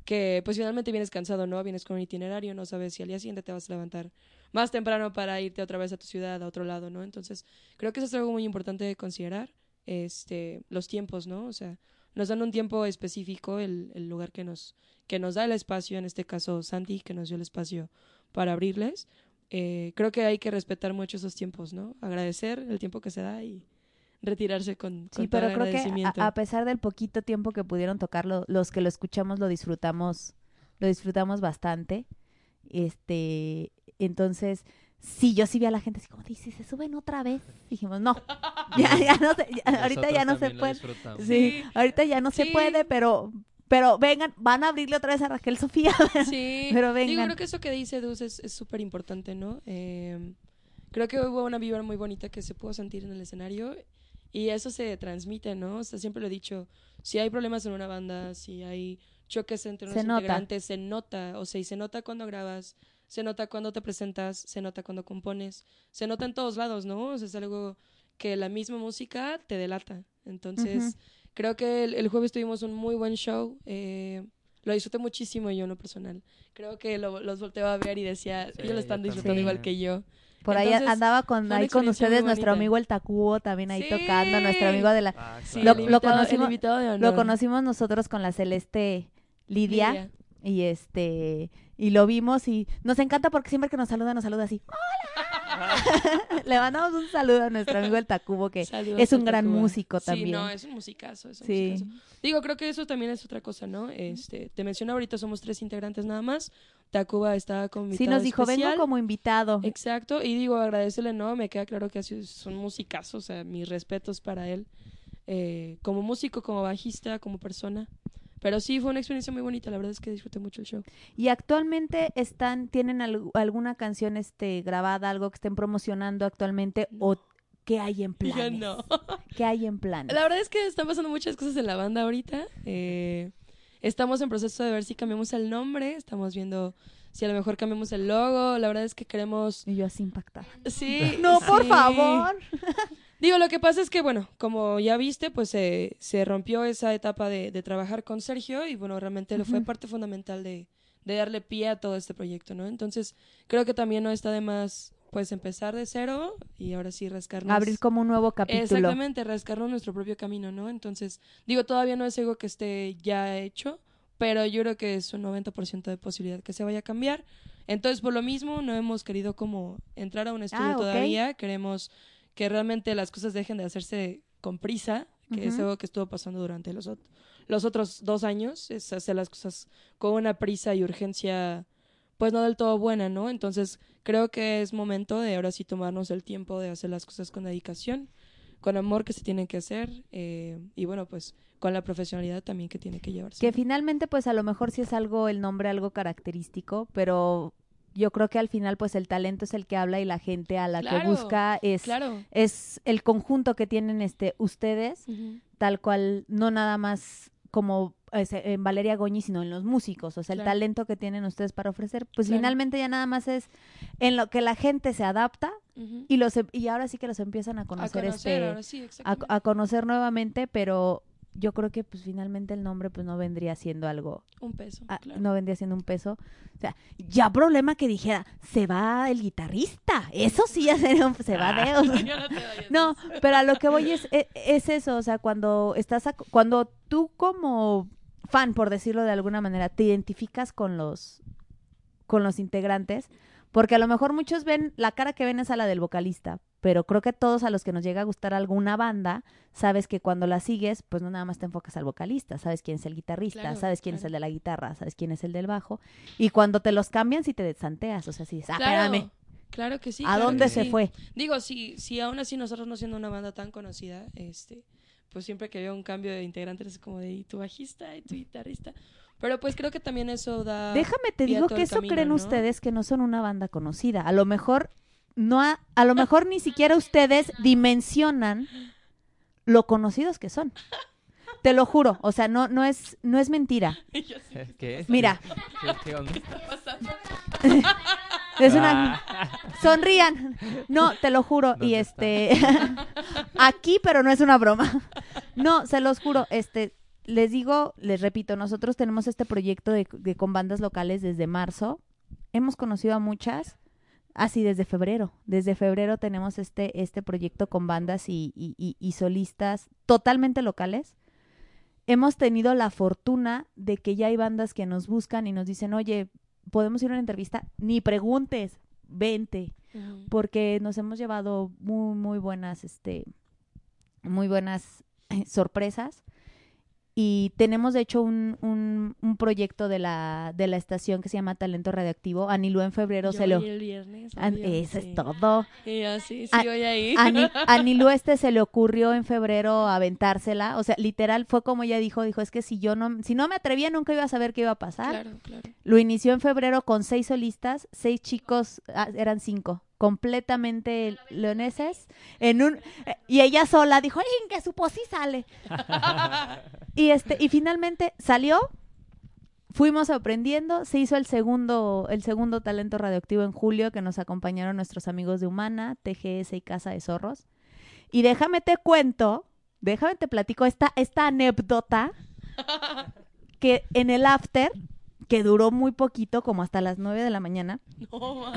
que pues finalmente vienes cansado, ¿no? Vienes con un itinerario, no sabes si al día siguiente te vas a levantar más temprano para irte otra vez a tu ciudad, a otro lado, ¿no? Entonces, creo que eso es algo muy importante de considerar, este, los tiempos, ¿no? O sea, nos dan un tiempo específico, el, el lugar que nos, que nos da el espacio, en este caso Santi, que nos dio el espacio para abrirles. Eh, creo que hay que respetar mucho esos tiempos, ¿no? Agradecer el tiempo que se da y retirarse con, con Sí, pero el creo que a, a pesar del poquito tiempo que pudieron tocarlo, los que lo escuchamos lo disfrutamos, lo disfrutamos bastante. Este, entonces, sí, yo sí vi a la gente así como, dice, ¿se suben otra vez? Dijimos, no, ya, ya no se, ya- ahorita ya no se puede. Sí, Sí. ahorita ya no se puede, pero, pero vengan, van a abrirle otra vez a Raquel Sofía. Sí, Pero Digo, vengan. creo que eso que dice Dus es súper importante, ¿no? Eh, creo que hubo una vibra muy bonita que se pudo sentir en el escenario y eso se transmite, ¿no? O sea, siempre lo he dicho, si hay problemas en una banda, si hay choques entre unos integrantes, se nota, o sea, y se nota cuando grabas, se nota cuando te presentas, se nota cuando compones, se nota en todos lados, ¿no? O sea, es algo que la misma música te delata. Entonces. Creo que el, el jueves tuvimos un muy buen show. eh, lo disfruté muchísimo yo en lo personal. Creo que lo- los volteaba a ver y decía, ellos lo están disfrutando igual que yo. Por ahí Entonces, andaba con, ahí con ustedes nuestro amigo el Tacubo también ahí Sí. tocando, nuestro amigo de la... Ah, Sí, lo, invitado- conocimos, lo conocimos nosotros con la Celeste Lidia, Lidia. Y este y lo vimos y nos encanta porque siempre que nos saluda nos saluda así. ¡Hola! Le mandamos un saludo a nuestro amigo el Tacubo que Saludos es un gran músico Sí, también. no, es un musicazo, es un Sí. musicazo. Digo, creo que eso también es otra cosa, ¿no? Este, te menciono ahorita somos tres integrantes nada más. Tacuba está como Sí, invitado nos dijo, especial. vengo como invitado. Exacto, y digo, agradecerle, ¿no? Me queda claro que ha sido- es un musicazo, o sea, mis respetos para él. eh, como músico, como bajista, como persona. Pero sí, fue una experiencia muy bonita, la verdad es que disfruté mucho el show. Y actualmente están tienen al- alguna canción este grabada, algo que estén promocionando actualmente o qué hay en planes? no. ¿Qué hay en planes? La verdad es que están pasando muchas cosas en la banda ahorita. eh, estamos en proceso de ver si cambiamos el nombre, estamos viendo si a lo mejor cambiamos el logo. La verdad es que queremos... Y yo así impactada. Sí. No, por favor. Digo, lo que pasa es que, bueno, como ya viste, pues se se rompió esa etapa de, de trabajar con Sergio y, bueno, realmente lo fue parte fundamental de, de darle pie a todo este proyecto, ¿no? Entonces, creo que también no está de más, pues, empezar de cero y ahora sí rascarnos. Abrir como un nuevo capítulo. Exactamente, rascarnos nuestro propio camino, ¿no? Entonces, digo, todavía no es algo que esté ya hecho, pero yo creo que es un 90% de posibilidad que se vaya a cambiar. Entonces, por lo mismo, no hemos querido como entrar a un estudio Ah, todavía. Queremos que realmente las cosas dejen de hacerse con prisa, que es algo que estuvo pasando durante los, ot- los otros dos años, es hacer las cosas con una prisa y urgencia, pues no del todo buena, ¿no? Entonces, creo que es momento de ahora sí tomarnos el tiempo de hacer las cosas con dedicación, con amor que se tienen que hacer, eh, y bueno, pues con la profesionalidad también que tiene que llevarse. Que finalmente, pues a lo mejor sí es algo, el nombre algo característico, pero yo creo que al final, pues el talento es el que habla y la gente a la que busca es, claro. es el conjunto que tienen este ustedes, tal cual, no nada más como es, en Valeria Goñi, sino en los músicos, o sea, el talento que tienen ustedes para ofrecer, pues finalmente ya nada más es en lo que la gente se adapta y los y ahora sí que los empiezan a A conocer, este sí, a, exactamente. a conocer nuevamente, pero yo creo que pues finalmente el nombre pues no vendría siendo algo Un peso, ah, claro. no vendría siendo un peso. O sea, ya problema que dijera, se va el guitarrista. Eso sí ya sería un, se va de Ya no pero a lo que voy es, e- es, eso, o sea, cuando estás ac- cuando tú como fan, por decirlo de alguna manera, te identificas con los con los integrantes, porque a lo mejor muchos ven la cara que ven es a la del vocalista, pero creo que todos a los que nos llega a gustar alguna banda, sabes que cuando la sigues, pues no nada más te enfocas al vocalista, sabes quién es el guitarrista, Claro, sabes quién es el de la guitarra, sabes quién es el del bajo, y cuando te los cambian sí te desanteas, o sea, sí, dices, ah, Claro, espérame, Claro que sí. ¿a dónde se sí. fue? Digo, si, si aún así nosotros no siendo una banda tan conocida, este, pues siempre que veo un cambio de integrantes es como de, ¿y tu bajista? ¿y tu guitarrista? Pero pues creo que también eso da... Déjame te digo que eso camino, creen ¿no? ustedes que no son una banda conocida. A lo mejor no ha- a lo mejor ni siquiera ustedes dimensionan lo conocidos que son. Te lo juro, o sea, no no es no es mentira. ¿Qué? Mira. ¿Qué? Es una Ah. sonrían. No, te lo juro y ¿Dónde este aquí, pero no es una broma. No, se los juro, este les digo, les repito, nosotros tenemos este proyecto de, de con bandas locales desde marzo. Hemos conocido a muchas así desde febrero. Desde febrero tenemos este este proyecto con bandas y, y- y- y solistas totalmente locales. Hemos tenido la fortuna de que ya hay bandas que nos buscan y nos dicen, oye, podemos ir a una entrevista, ni preguntes, vente, porque nos hemos llevado muy, muy buenas, este, muy buenas eh, sorpresas. Y tenemos, de hecho, un, un, un proyecto de la, de la estación que se llama Talento Radioactivo. Anilú en febrero Yo se lo... el viernes, An- eso sí. es todo. Y yo, sí, voy ahí. Ani- Anilú este se le ocurrió en febrero aventársela. O sea, literal, fue como ella dijo, dijo, es que si yo no, si no me atrevía, nunca iba a saber qué iba a pasar. Claro, claro. Lo inició en febrero con seis solistas, seis chicos, ah, eran cinco, completamente leoneses, en un y ella sola dijo, ¡ay, que supo sí sale! y este, y finalmente salió, fuimos aprendiendo, se hizo el segundo, el segundo talento radioactivo en julio que nos acompañaron nuestros amigos de Humana, TGS y Casa de Zorros. Y déjame te cuento, déjame te platico esta, esta anécdota que en el after, que duró muy poquito, como hasta las 9 de la mañana, No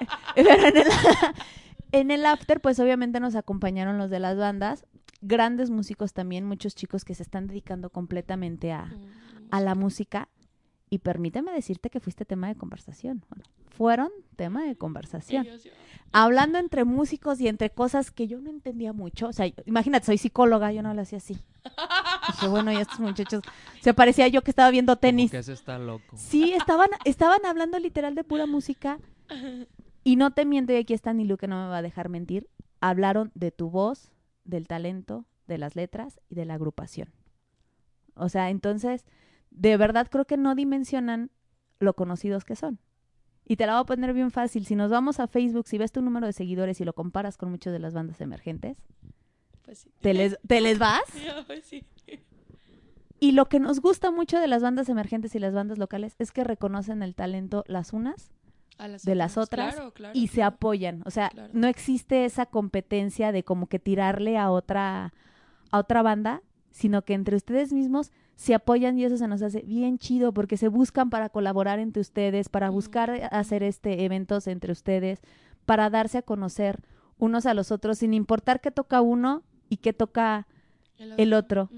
pero en el, en el after, pues obviamente nos acompañaron los de las bandas, grandes músicos también, muchos chicos que se están dedicando completamente a, a la música. Y permíteme decirte que fuiste tema de conversación. Bueno, fueron tema de conversación. Hablando entre músicos y entre cosas que yo no entendía mucho. O sea, imagínate, soy psicóloga, yo no lo hacía así. Dije, bueno, y estos muchachos, se parecía yo que estaba viendo tenis. Que ese está loco. Sí, estaban, estaban hablando literal de pura música. Y no te miento, y aquí está Nilu que no me va a dejar mentir. Hablaron de tu voz, del talento, de las letras y de la agrupación. O sea, entonces, de verdad creo que no dimensionan lo conocidos que son. Y te la voy a poner bien fácil. Si nos vamos a Facebook, si ves tu número de seguidores y lo comparas con muchas de las bandas emergentes, Pues sí. ¿te les, ¿te les vas? Pues sí. Y lo que nos gusta mucho de las bandas emergentes y las bandas locales es que reconocen el talento las unas A las de las otras. otras Claro, claro, y se apoyan. O sea, no existe esa competencia de como que tirarle a otra a otra banda, sino que entre ustedes mismos se apoyan y eso se nos hace bien chido porque se buscan para colaborar entre ustedes, para buscar hacer este eventos entre ustedes, para darse a conocer unos a los otros sin importar qué toca uno y qué toca el otro.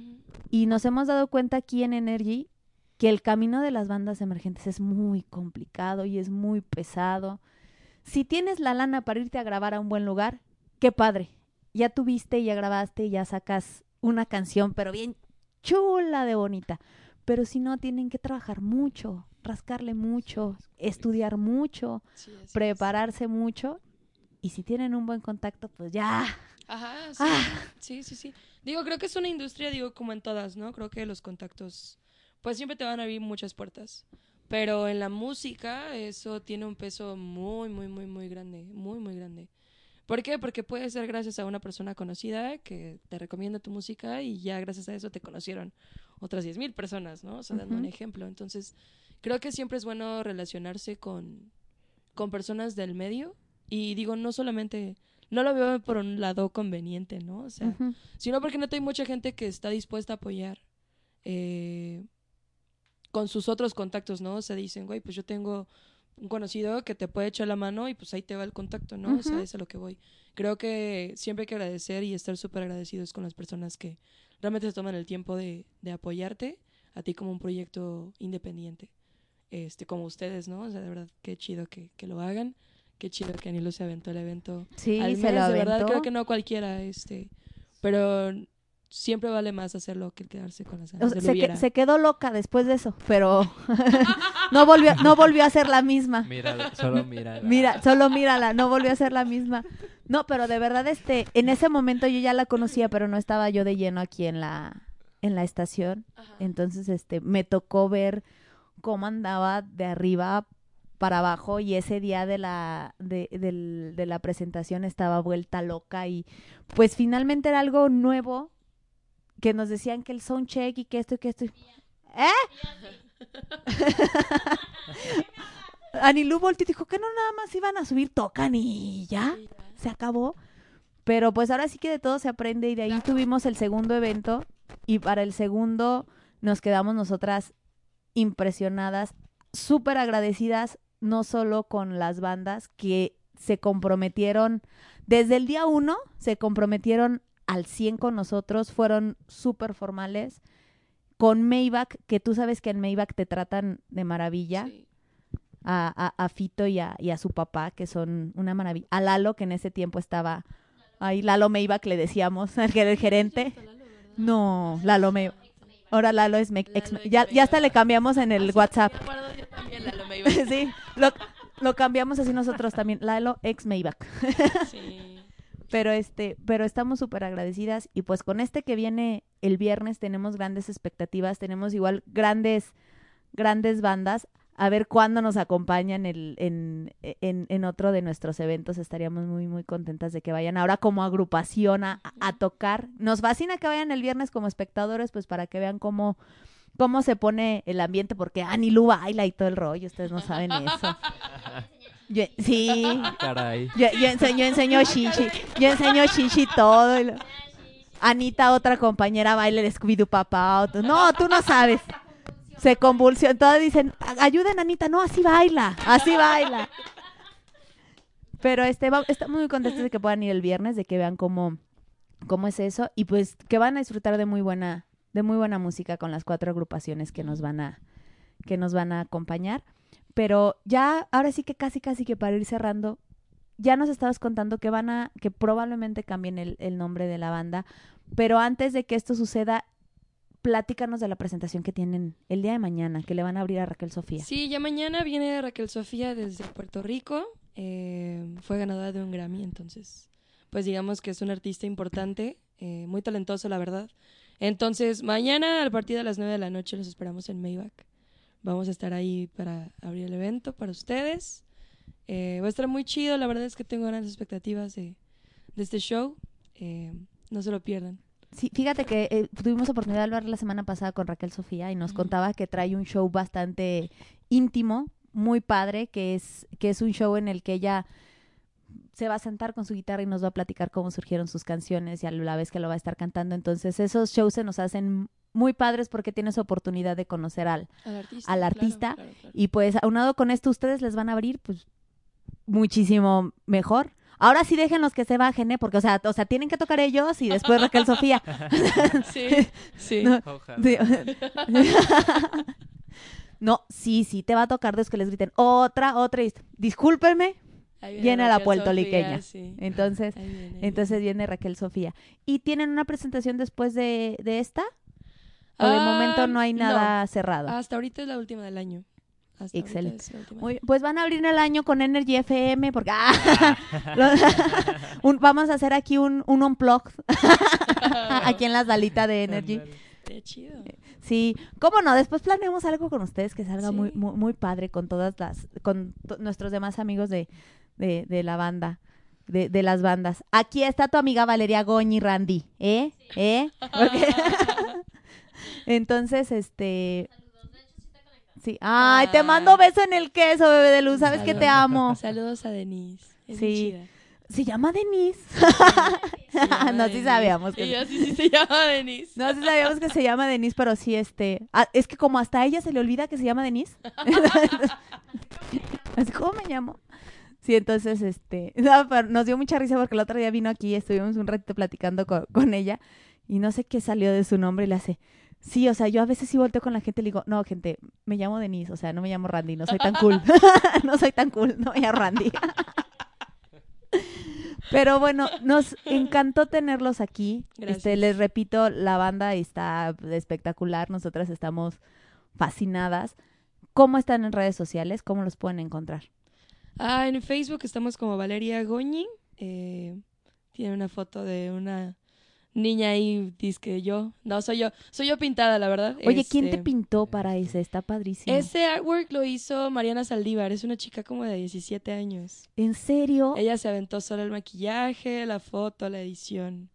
Y nos hemos dado cuenta aquí en Energy que el camino de las bandas emergentes es muy complicado y es muy pesado. Si tienes la lana para irte a grabar a un buen lugar, qué padre. Ya tuviste, ya grabaste, ya sacas una canción, pero bien chula de bonita. Pero si no, tienen que trabajar mucho, rascarle mucho, estudiar mucho, prepararse mucho. Y si tienen un buen contacto, pues ya. Ajá, sí. Ah. Sí, sí, sí. Digo, creo que es una industria, digo, como en todas, ¿no? Creo que los contactos, pues siempre te van a abrir muchas puertas. Pero en la música eso tiene un peso muy, muy, muy, muy grande, muy, muy grande. ¿Por qué? Porque puede ser gracias a una persona conocida que te recomienda tu música y ya gracias a eso te conocieron otras 10.000 personas, ¿no? O sea, dando un ejemplo. Entonces, creo que siempre es bueno relacionarse con, con personas del medio y digo, no solamente, no lo veo por un lado conveniente, ¿no? O sea, sino porque no hay mucha gente que está dispuesta a apoyar eh, con sus otros contactos, ¿no? O sea, dicen, güey, pues yo tengo un conocido que te puede echar la mano y pues ahí te va el contacto, ¿no? O sea, es a lo que voy. Creo que siempre hay que agradecer y estar súper agradecidos con las personas que realmente se toman el tiempo de, de apoyarte a ti como un proyecto independiente. Este, como ustedes, ¿no? O sea, de verdad, qué chido que, que lo hagan. Qué chido que Anilo se aventó el evento. Sí, al se lo de verdad, aventó. creo que no cualquiera, este. Pero siempre vale más hacerlo que quedarse con las ganas O sea, de lo se, que- se quedó loca después de eso, pero no volvió, no volvió a ser la misma. Mírala, solo mírala. Mira, solo mírala, no volvió a ser la misma. No, pero de verdad, este, en ese momento yo ya la conocía, pero no estaba yo de lleno aquí en la, en la estación. Entonces, este, me tocó ver cómo andaba de arriba para abajo y ese día de la, de, del- de la presentación estaba vuelta loca y pues finalmente era algo nuevo que nos decían que el sound check y que esto y que esto. y- ¿Eh? Anilú volteó y dijo que no nada más iban a subir, tocan y ya, se acabó. Pero pues ahora sí que de todo se aprende y de ahí tuvimos el segundo evento y para el segundo nos quedamos nosotras impresionadas, súper agradecidas, no solo con las bandas que se comprometieron desde el día uno, se comprometieron al 100 con nosotros, fueron súper formales. Con Maybach, que tú sabes que en Maybach te tratan de maravilla. A, a- a Fito y a, y a su papá, que son una maravilla. A Lalo, que en ese tiempo estaba ahí, Lalo Maybach le decíamos, al que era el gerente. No, Lalo Maybach. Ahora Lalo es me- ex- ya, ya hasta le cambiamos en el WhatsApp. sí, lo, lo cambiamos así nosotros también. Lalo ex Maybach. Pero este, pero estamos súper agradecidas y pues con este que viene el viernes tenemos grandes expectativas, tenemos igual grandes, grandes bandas. A ver cuándo nos acompañan el, en, en, en otro de nuestros eventos. Estaríamos muy, muy contentas de que vayan ahora como agrupación a, a tocar. Nos fascina que vayan el viernes como espectadores, pues para que vean cómo, cómo se pone el ambiente, porque Annie Lu baila y todo el rollo, ustedes no saben eso. Yo- sí, Caray. yo, yo enseño, yo enseño Shinchi, yo enseño Shinchi todo. y lo- Anita, otra compañera, baila el Scooby-Doo papá. No, tú no sabes. Se convulsiona. Todos dicen, ayuden Anita. No, así baila, así baila. Pero este, va- estamos muy contentos de que puedan ir el viernes, de que vean cómo, cómo es eso. Y pues que van a disfrutar de muy buena, de muy buena música con las cuatro agrupaciones que nos van a, que nos van a acompañar. Pero ya, ahora sí que casi, casi que para ir cerrando, ya nos estabas contando que van a, que probablemente cambien el, nombre de la banda, pero antes de que esto suceda, platícanos de la presentación que tienen el día de mañana, que le van a abrir a Raquel Sofía. Sí, ya mañana viene Raquel Sofía desde Puerto Rico. eh, fue ganadora de un Grammy, entonces, pues digamos que es un artista importante, eh, muy talentoso, la verdad. Entonces, mañana a partir de las 9 de la noche los esperamos en Maybach. Vamos a estar ahí para abrir el evento para ustedes. Eh, va a estar muy chido, la verdad es que tengo grandes expectativas de, de este show. Eh, no se lo pierdan. Sí, fíjate que eh, tuvimos oportunidad de hablar la semana pasada con Raquel Sofía y nos contaba que trae un show bastante íntimo, muy padre, que es, que es un show en el que ella se va a sentar con su guitarra y nos va a platicar cómo surgieron sus canciones y a la vez que lo va a estar cantando. Entonces, esos shows se nos hacen muy padres porque tienes oportunidad de conocer al, Al artista, al artista. claro, claro. Y pues, aunado con esto, ustedes les van a abrir, pues, muchísimo mejor. Ahora sí déjenlos que se bajen, ¿eh? Porque, o sea, o sea, tienen que tocar ellos y después Raquel Sofía. Sí, sí. No, Ojalá. sí. No, sí, sí, te va a tocar de que les griten otra, otra y discúlpenme, Ahí viene la puertoliqueña. Sí. Entonces, Ahí viene, ahí entonces viene Raquel Sofía. ¿Y tienen una presentación después de, de esta? ¿O de Ah, momento no hay no. nada cerrado? Hasta ahorita es la última del año. Hasta Excelente. Muy- pues van a abrir el año con Energy FM porque ¡ah! Un- vamos a hacer aquí un, un unplug aquí en la salita de Energy. Qué chido. Sí, cómo no, después planeamos algo con ustedes que salga Sí. muy, muy, muy padre con todas las, con nuestros demás amigos de, de, de la banda, de, de las bandas. Aquí está tu amiga Valeria Goñi, Randy, ¿eh? ¿Eh? Porque- Entonces, este... Sí. Ay, te mando beso en el queso, bebé de luz, sabes que te Saludos. amo. Saludos a Denise. Es Sí. chida. Se llama Denise. Se llama no, sí sabíamos que... Y yo, sí, sí, se llama Denise. No, sí sabíamos que se llama Denise, pero sí, este... ah, es que como hasta a ella se le olvida que se llama Denise. Así, ¿cómo me llamo? Sí, entonces, este... no, pero nos dio mucha risa porque el otro día vino aquí y estuvimos un ratito platicando con, con ella y no sé qué salió de su nombre y le hace... Sí, o sea, yo a veces sí volteo con la gente y le digo, no, gente, me llamo Denise, o sea, no me llamo Randy, no soy tan cool. no soy tan cool, no me llamo Randy. Pero bueno, nos encantó tenerlos aquí. Este, les repito, la banda está espectacular. Nosotras estamos fascinadas. ¿Cómo están en redes sociales? ¿Cómo los pueden encontrar? Ah, en Facebook estamos como Valeria Goñi. Eh, tiene una foto de una niña ahí, que yo. No, soy yo. Soy yo pintada, la verdad. Oye, ¿quién te Este, pintó para ese? Está padrísimo. Ese artwork lo hizo Mariana Saldívar. Es una chica como de 17 años. ¿En serio? Ella se aventó sola el maquillaje, la foto, la edición.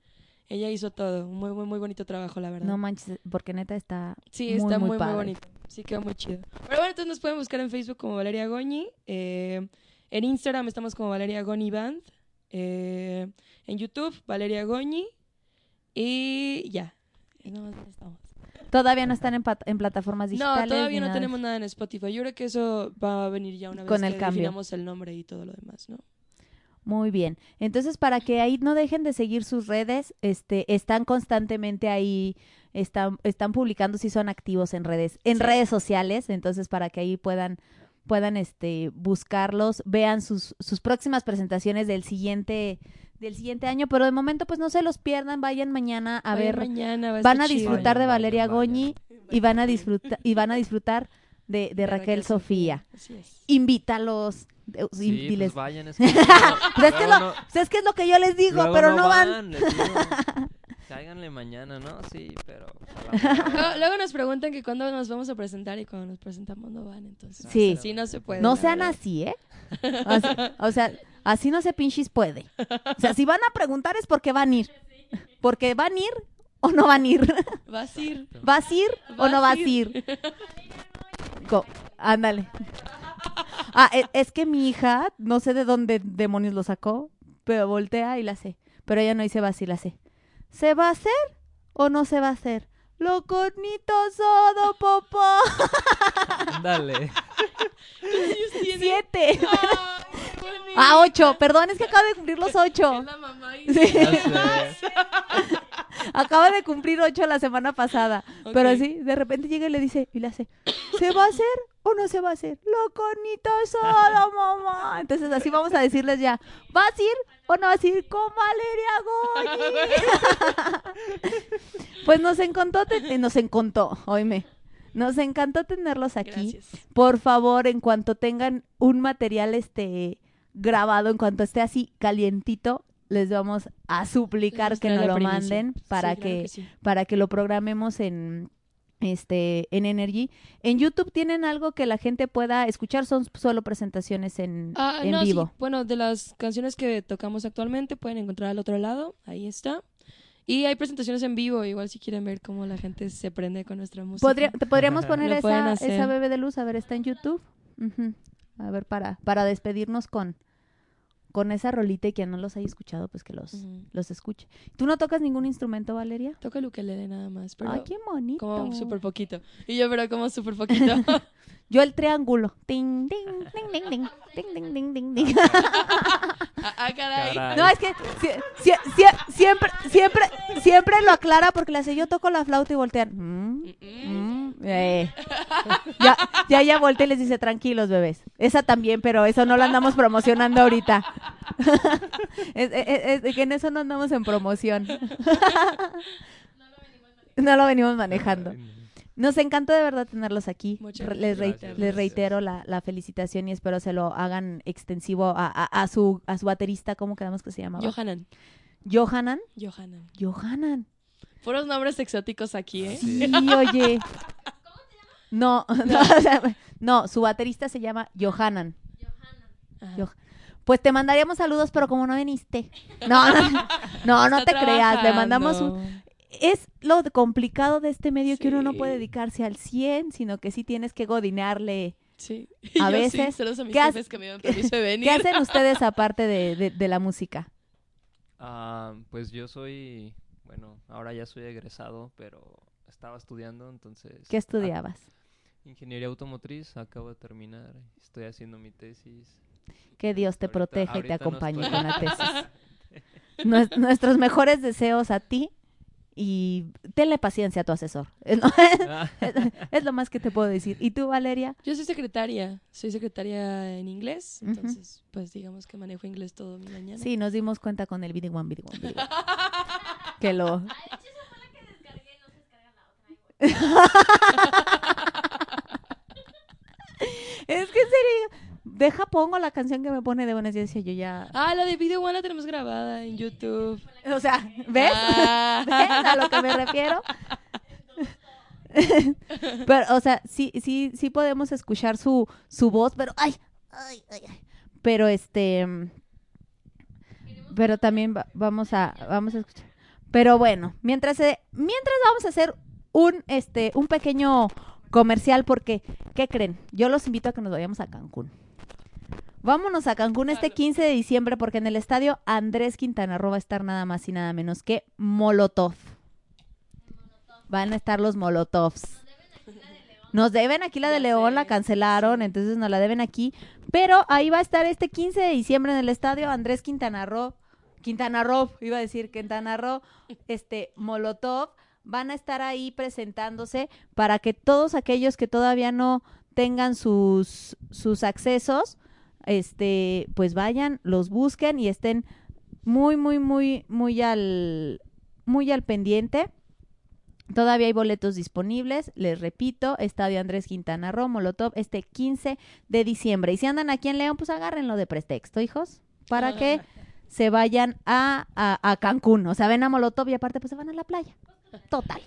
Ella hizo todo. Muy, muy, muy bonito trabajo, la verdad. No manches, porque neta está Sí, muy, está muy, muy, muy, bonito. Sí, quedó muy chido. Pero bueno, entonces nos pueden buscar en Facebook como Valeria Goñi. eh, en Instagram estamos como Valeria Goñi Band. eh, en YouTube, Valeria Goñi. Y ya. Y ahí estamos. Todavía no están en, plataformas No, digitales. todavía no nada de tenemos nada en Spotify. Yo creo que eso va a venir ya una vez Con el que cambio. definamos el nombre y todo lo demás, ¿no? Muy bien. Entonces, para que ahí no dejen de seguir sus redes, este, están constantemente ahí, están, están publicando si son activos en redes, en Sí. redes sociales, entonces para que ahí puedan, puedan este, buscarlos, vean sus, sus próximas presentaciones del siguiente, del siguiente año, pero de momento pues no se los pierdan, vayan mañana a Vayan ver, mañana, va a van a disfrutar de Vayan, Valeria vayan, vayan. Goñi y van a disfrutar, y van a disfrutar de, de Raquel Sofía. Así es. Invítalos. de- Sí, vayan, es que Pues es que lo- no- pues es que es lo que yo les digo, pero no, van. digo, Cáiganle mañana, ¿no? Sí, pero... Luego, luego nos preguntan que cuándo nos vamos a presentar y cuando nos presentamos no van, entonces. Sí. Así no se puede. No sean verdad. así, ¿eh? O sea, así no se pinches puede. O sea, si van a preguntar es porque van a ir. Porque van a ir o no van a ir? Vas a ir. ¿Vas a ir o no vas a ir? Co- Ándale. Ah, e- es que mi hija, no sé de dónde demonios lo sacó, pero voltea y la sé. Pero ella no dice va a ir, la sé. ¿Se va a hacer o no se va a hacer? Lo cornito sodo, popó. Dale. Siete. Ah, ocho. Perdón, es que acaba de cumplir los ocho. Sí. Acaba de cumplir ocho la semana pasada. Pero sí, de repente llega y le dice, y le hace, ¿se va a hacer o no se va a hacer? Lo cornito solo, mamá. Entonces así vamos a decirles ya, ¿vas a ir o no vas a ir con Valeria Goyi? pues nos encantó, te- eh, nos encantó, oíme. Nos encantó tenerlos aquí. Gracias. Por favor, en cuanto tengan un material este grabado, en cuanto esté así calientito, les vamos a suplicar Les que nos lo primicia. manden Sí, para claro que, sí. para que lo programemos en este en Energy. En YouTube tienen algo que la gente pueda escuchar, son solo presentaciones en, Ah, en no, sí. vivo. Bueno, de las canciones que tocamos actualmente pueden encontrar al otro lado. Ahí está. Y hay presentaciones en vivo, igual si quieren ver cómo la gente se prende con nuestra música. Podría- te podríamos poner esa, esa bebé de luz, a ver, está en YouTube. A ver, para, para despedirnos con, con esa rolita y quien no los haya escuchado, pues que los, los escuche. ¿Tú no tocas ningún instrumento, Valeria? Toca el ukelele nada más, pero Ay, qué bonito. como súper poquito. Y yo, pero como súper poquito. Yo el triángulo. Ting, ting, ting, ting, ting, ting, ting, ting, ting, ting. ah, ah, caray. Caray. No, es que sie- sie- sie- siempre, siempre, siempre lo aclara porque le hace yo toco la flauta y voltean. Mm, mm, eh. Ya, ya ella voltea y les dice, tranquilos, bebés. Esa también, pero eso no la andamos promocionando ahorita. es, es- es que en eso no andamos en promoción. no lo venimos manejando. Nos encantó de verdad tenerlos aquí. Muchas Les, gracias. les reitero la, la felicitación y espero se lo hagan extensivo a, a- a su, a su baterista, ¿cómo quedamos que se llamaba? Johanan. Johanan. Johanan. Johanan. Puros nombres exóticos aquí, ¿eh? Sí, oye. No, no, o sea, no, su baterista se llama Johanan. Ajá. Jo- Pues te mandaríamos saludos, pero como no viniste. No, no, no, no te creas. Le mandamos un. Es lo complicado de este medio que uno no puede Sí. dedicarse al 100, sino que sí tienes que godinearle. Sí. A Yo sí, veces, saludos a mis ¿qué que me dieron permiso de venir. ¿Qué hacen ustedes aparte de, de- de la música? Ah, pues yo soy, bueno, ahora ya soy egresado, pero estaba estudiando, entonces... ¿Qué ah, estudiabas? ingeniería automotriz, acabo de terminar, estoy haciendo mi tesis. Que Dios te Ahorita- proteja y te no acompañe estoy- con la tesis. Nues- nuestros mejores deseos a ti y tenle paciencia a tu asesor. Es lo, Ah, es- es lo más que te puedo decir. ¿Y tú, Valeria? Yo soy secretaria, soy secretaria en inglés, entonces pues digamos que manejo inglés todo mi mañana. Sí, nos dimos cuenta con el video one, video one, video one. Que lo... es que en serio, deja pongo la canción que me pone de buenos días y yo ya... Ah, la de Video One la tenemos grabada en YouTube. O sea, ¿ves? Ah. ¿Ves a lo que me refiero? pero, o sea, sí, sí, sí podemos escuchar su, su voz, pero ay, ay, ay, ay. Pero este, pero también va- vamos a, vamos a escuchar. Pero bueno, mientras, se- mientras vamos a hacer un, este, un pequeño comercial porque, ¿qué creen? Yo los invito a que nos vayamos a Cancún. Vámonos a Cancún este 15 de diciembre porque en el estadio Andrés Quintana Roo va a estar nada más y nada menos que Molotov. Van a estar los Molotovs. Nos deben aquí la de León, la cancelaron, entonces nos la deben aquí. Pero ahí va a estar este 15 de diciembre en el estadio Andrés Quintana Roo. Quintana Roo, iba a decir Quintana Roo, este Molotov. Van a estar ahí presentándose para que todos aquellos que todavía no tengan sus, sus accesos, este, pues vayan, los busquen y estén muy, muy, muy, muy al, muy al pendiente. Todavía hay boletos disponibles, les repito, Estadio Andrés Quintana Roo, Molotov, este 15 de diciembre. Y si andan aquí en León, pues agárrenlo de pretexto, hijos, para que se vayan a, a, a Cancún. O sea, ven a Molotov y aparte pues se van a la playa. Total,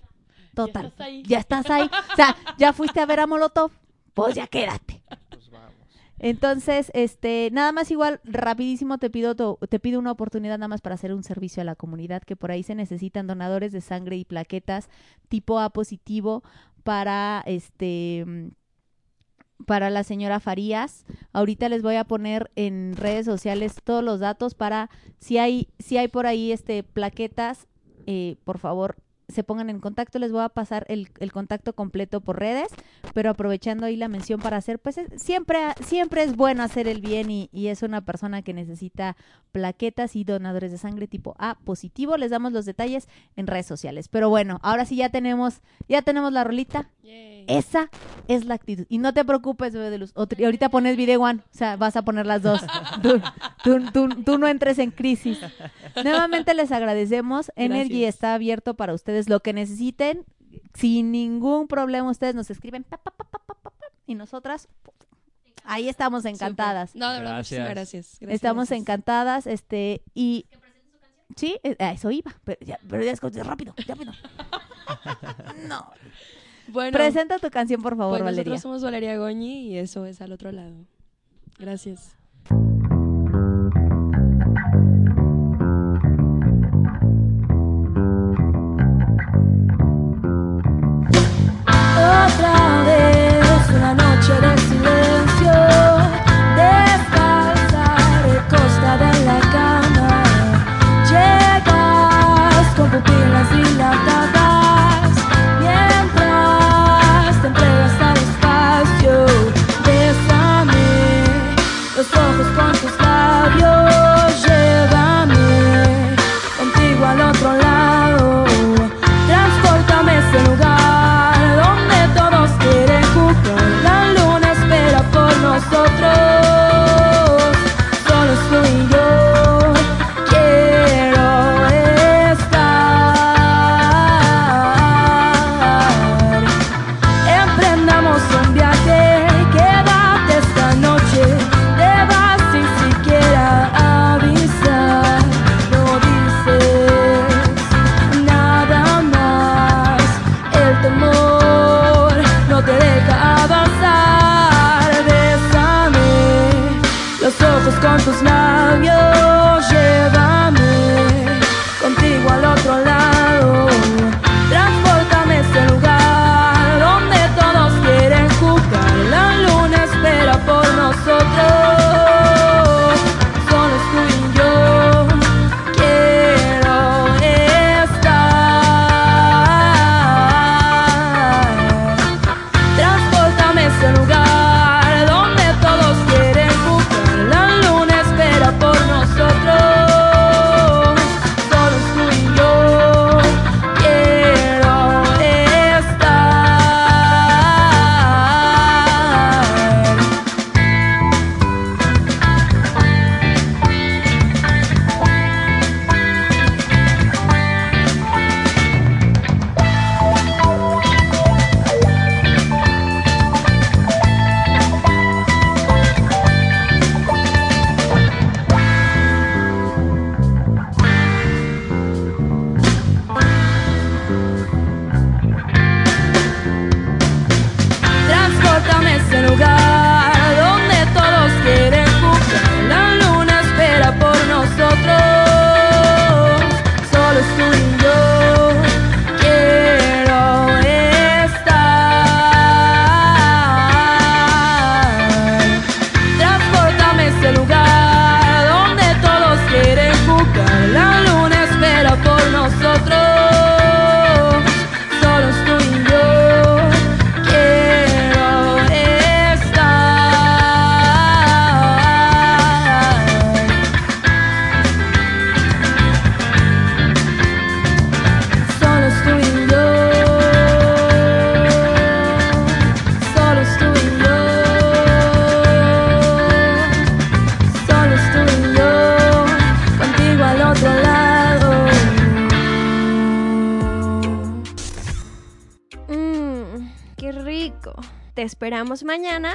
total. estás ahí. Ya estás ahí. O sea, ya fuiste a ver a Molotov, pues ya quédate. Entonces, este, nada más igual, rapidísimo te pido, te pido una oportunidad nada más para hacer un servicio a la comunidad, que por ahí se necesitan donadores de sangre y plaquetas tipo A positivo para este mm, para la señora Farías. Ahorita les voy a poner en redes sociales todos los datos para si hay si hay por ahí este plaquetas, eh, por favor se pongan en contacto. Les voy a pasar el, el contacto completo por redes, pero aprovechando ahí la mención para hacer, pues es- siempre siempre es bueno hacer el bien y, y es una persona que necesita plaquetas y donadores de sangre tipo A positivo. Les damos los detalles en redes sociales. Pero bueno, ahora sí ya tenemos ya tenemos la rolita. Esa es la actitud. Y no te preocupes, bebé de luz. Otro- y ahorita pones video one. O sea, vas a poner las dos. Tú, tú- tú- tú no entres en crisis. Nuevamente les agradecemos. Energy Gracias. está abierto para ustedes. Lo que necesiten, sin ningún problema, ustedes nos escriben. pa, pa, pa, pa, pa, pa, pa, y nosotras, ahí estamos encantadas. No, de verdad, muchísimas gracias. Gracias, Estamos gracias. encantadas. Este, y. Sí, eh, a eso iba. Pero ya, pero ya escuché, rápido, rápido. no. Bueno, Presenta tu canción, por favor, pues Valeria. Nosotros somos Valeria Goñi y eso es al otro lado. Gracias. Mañana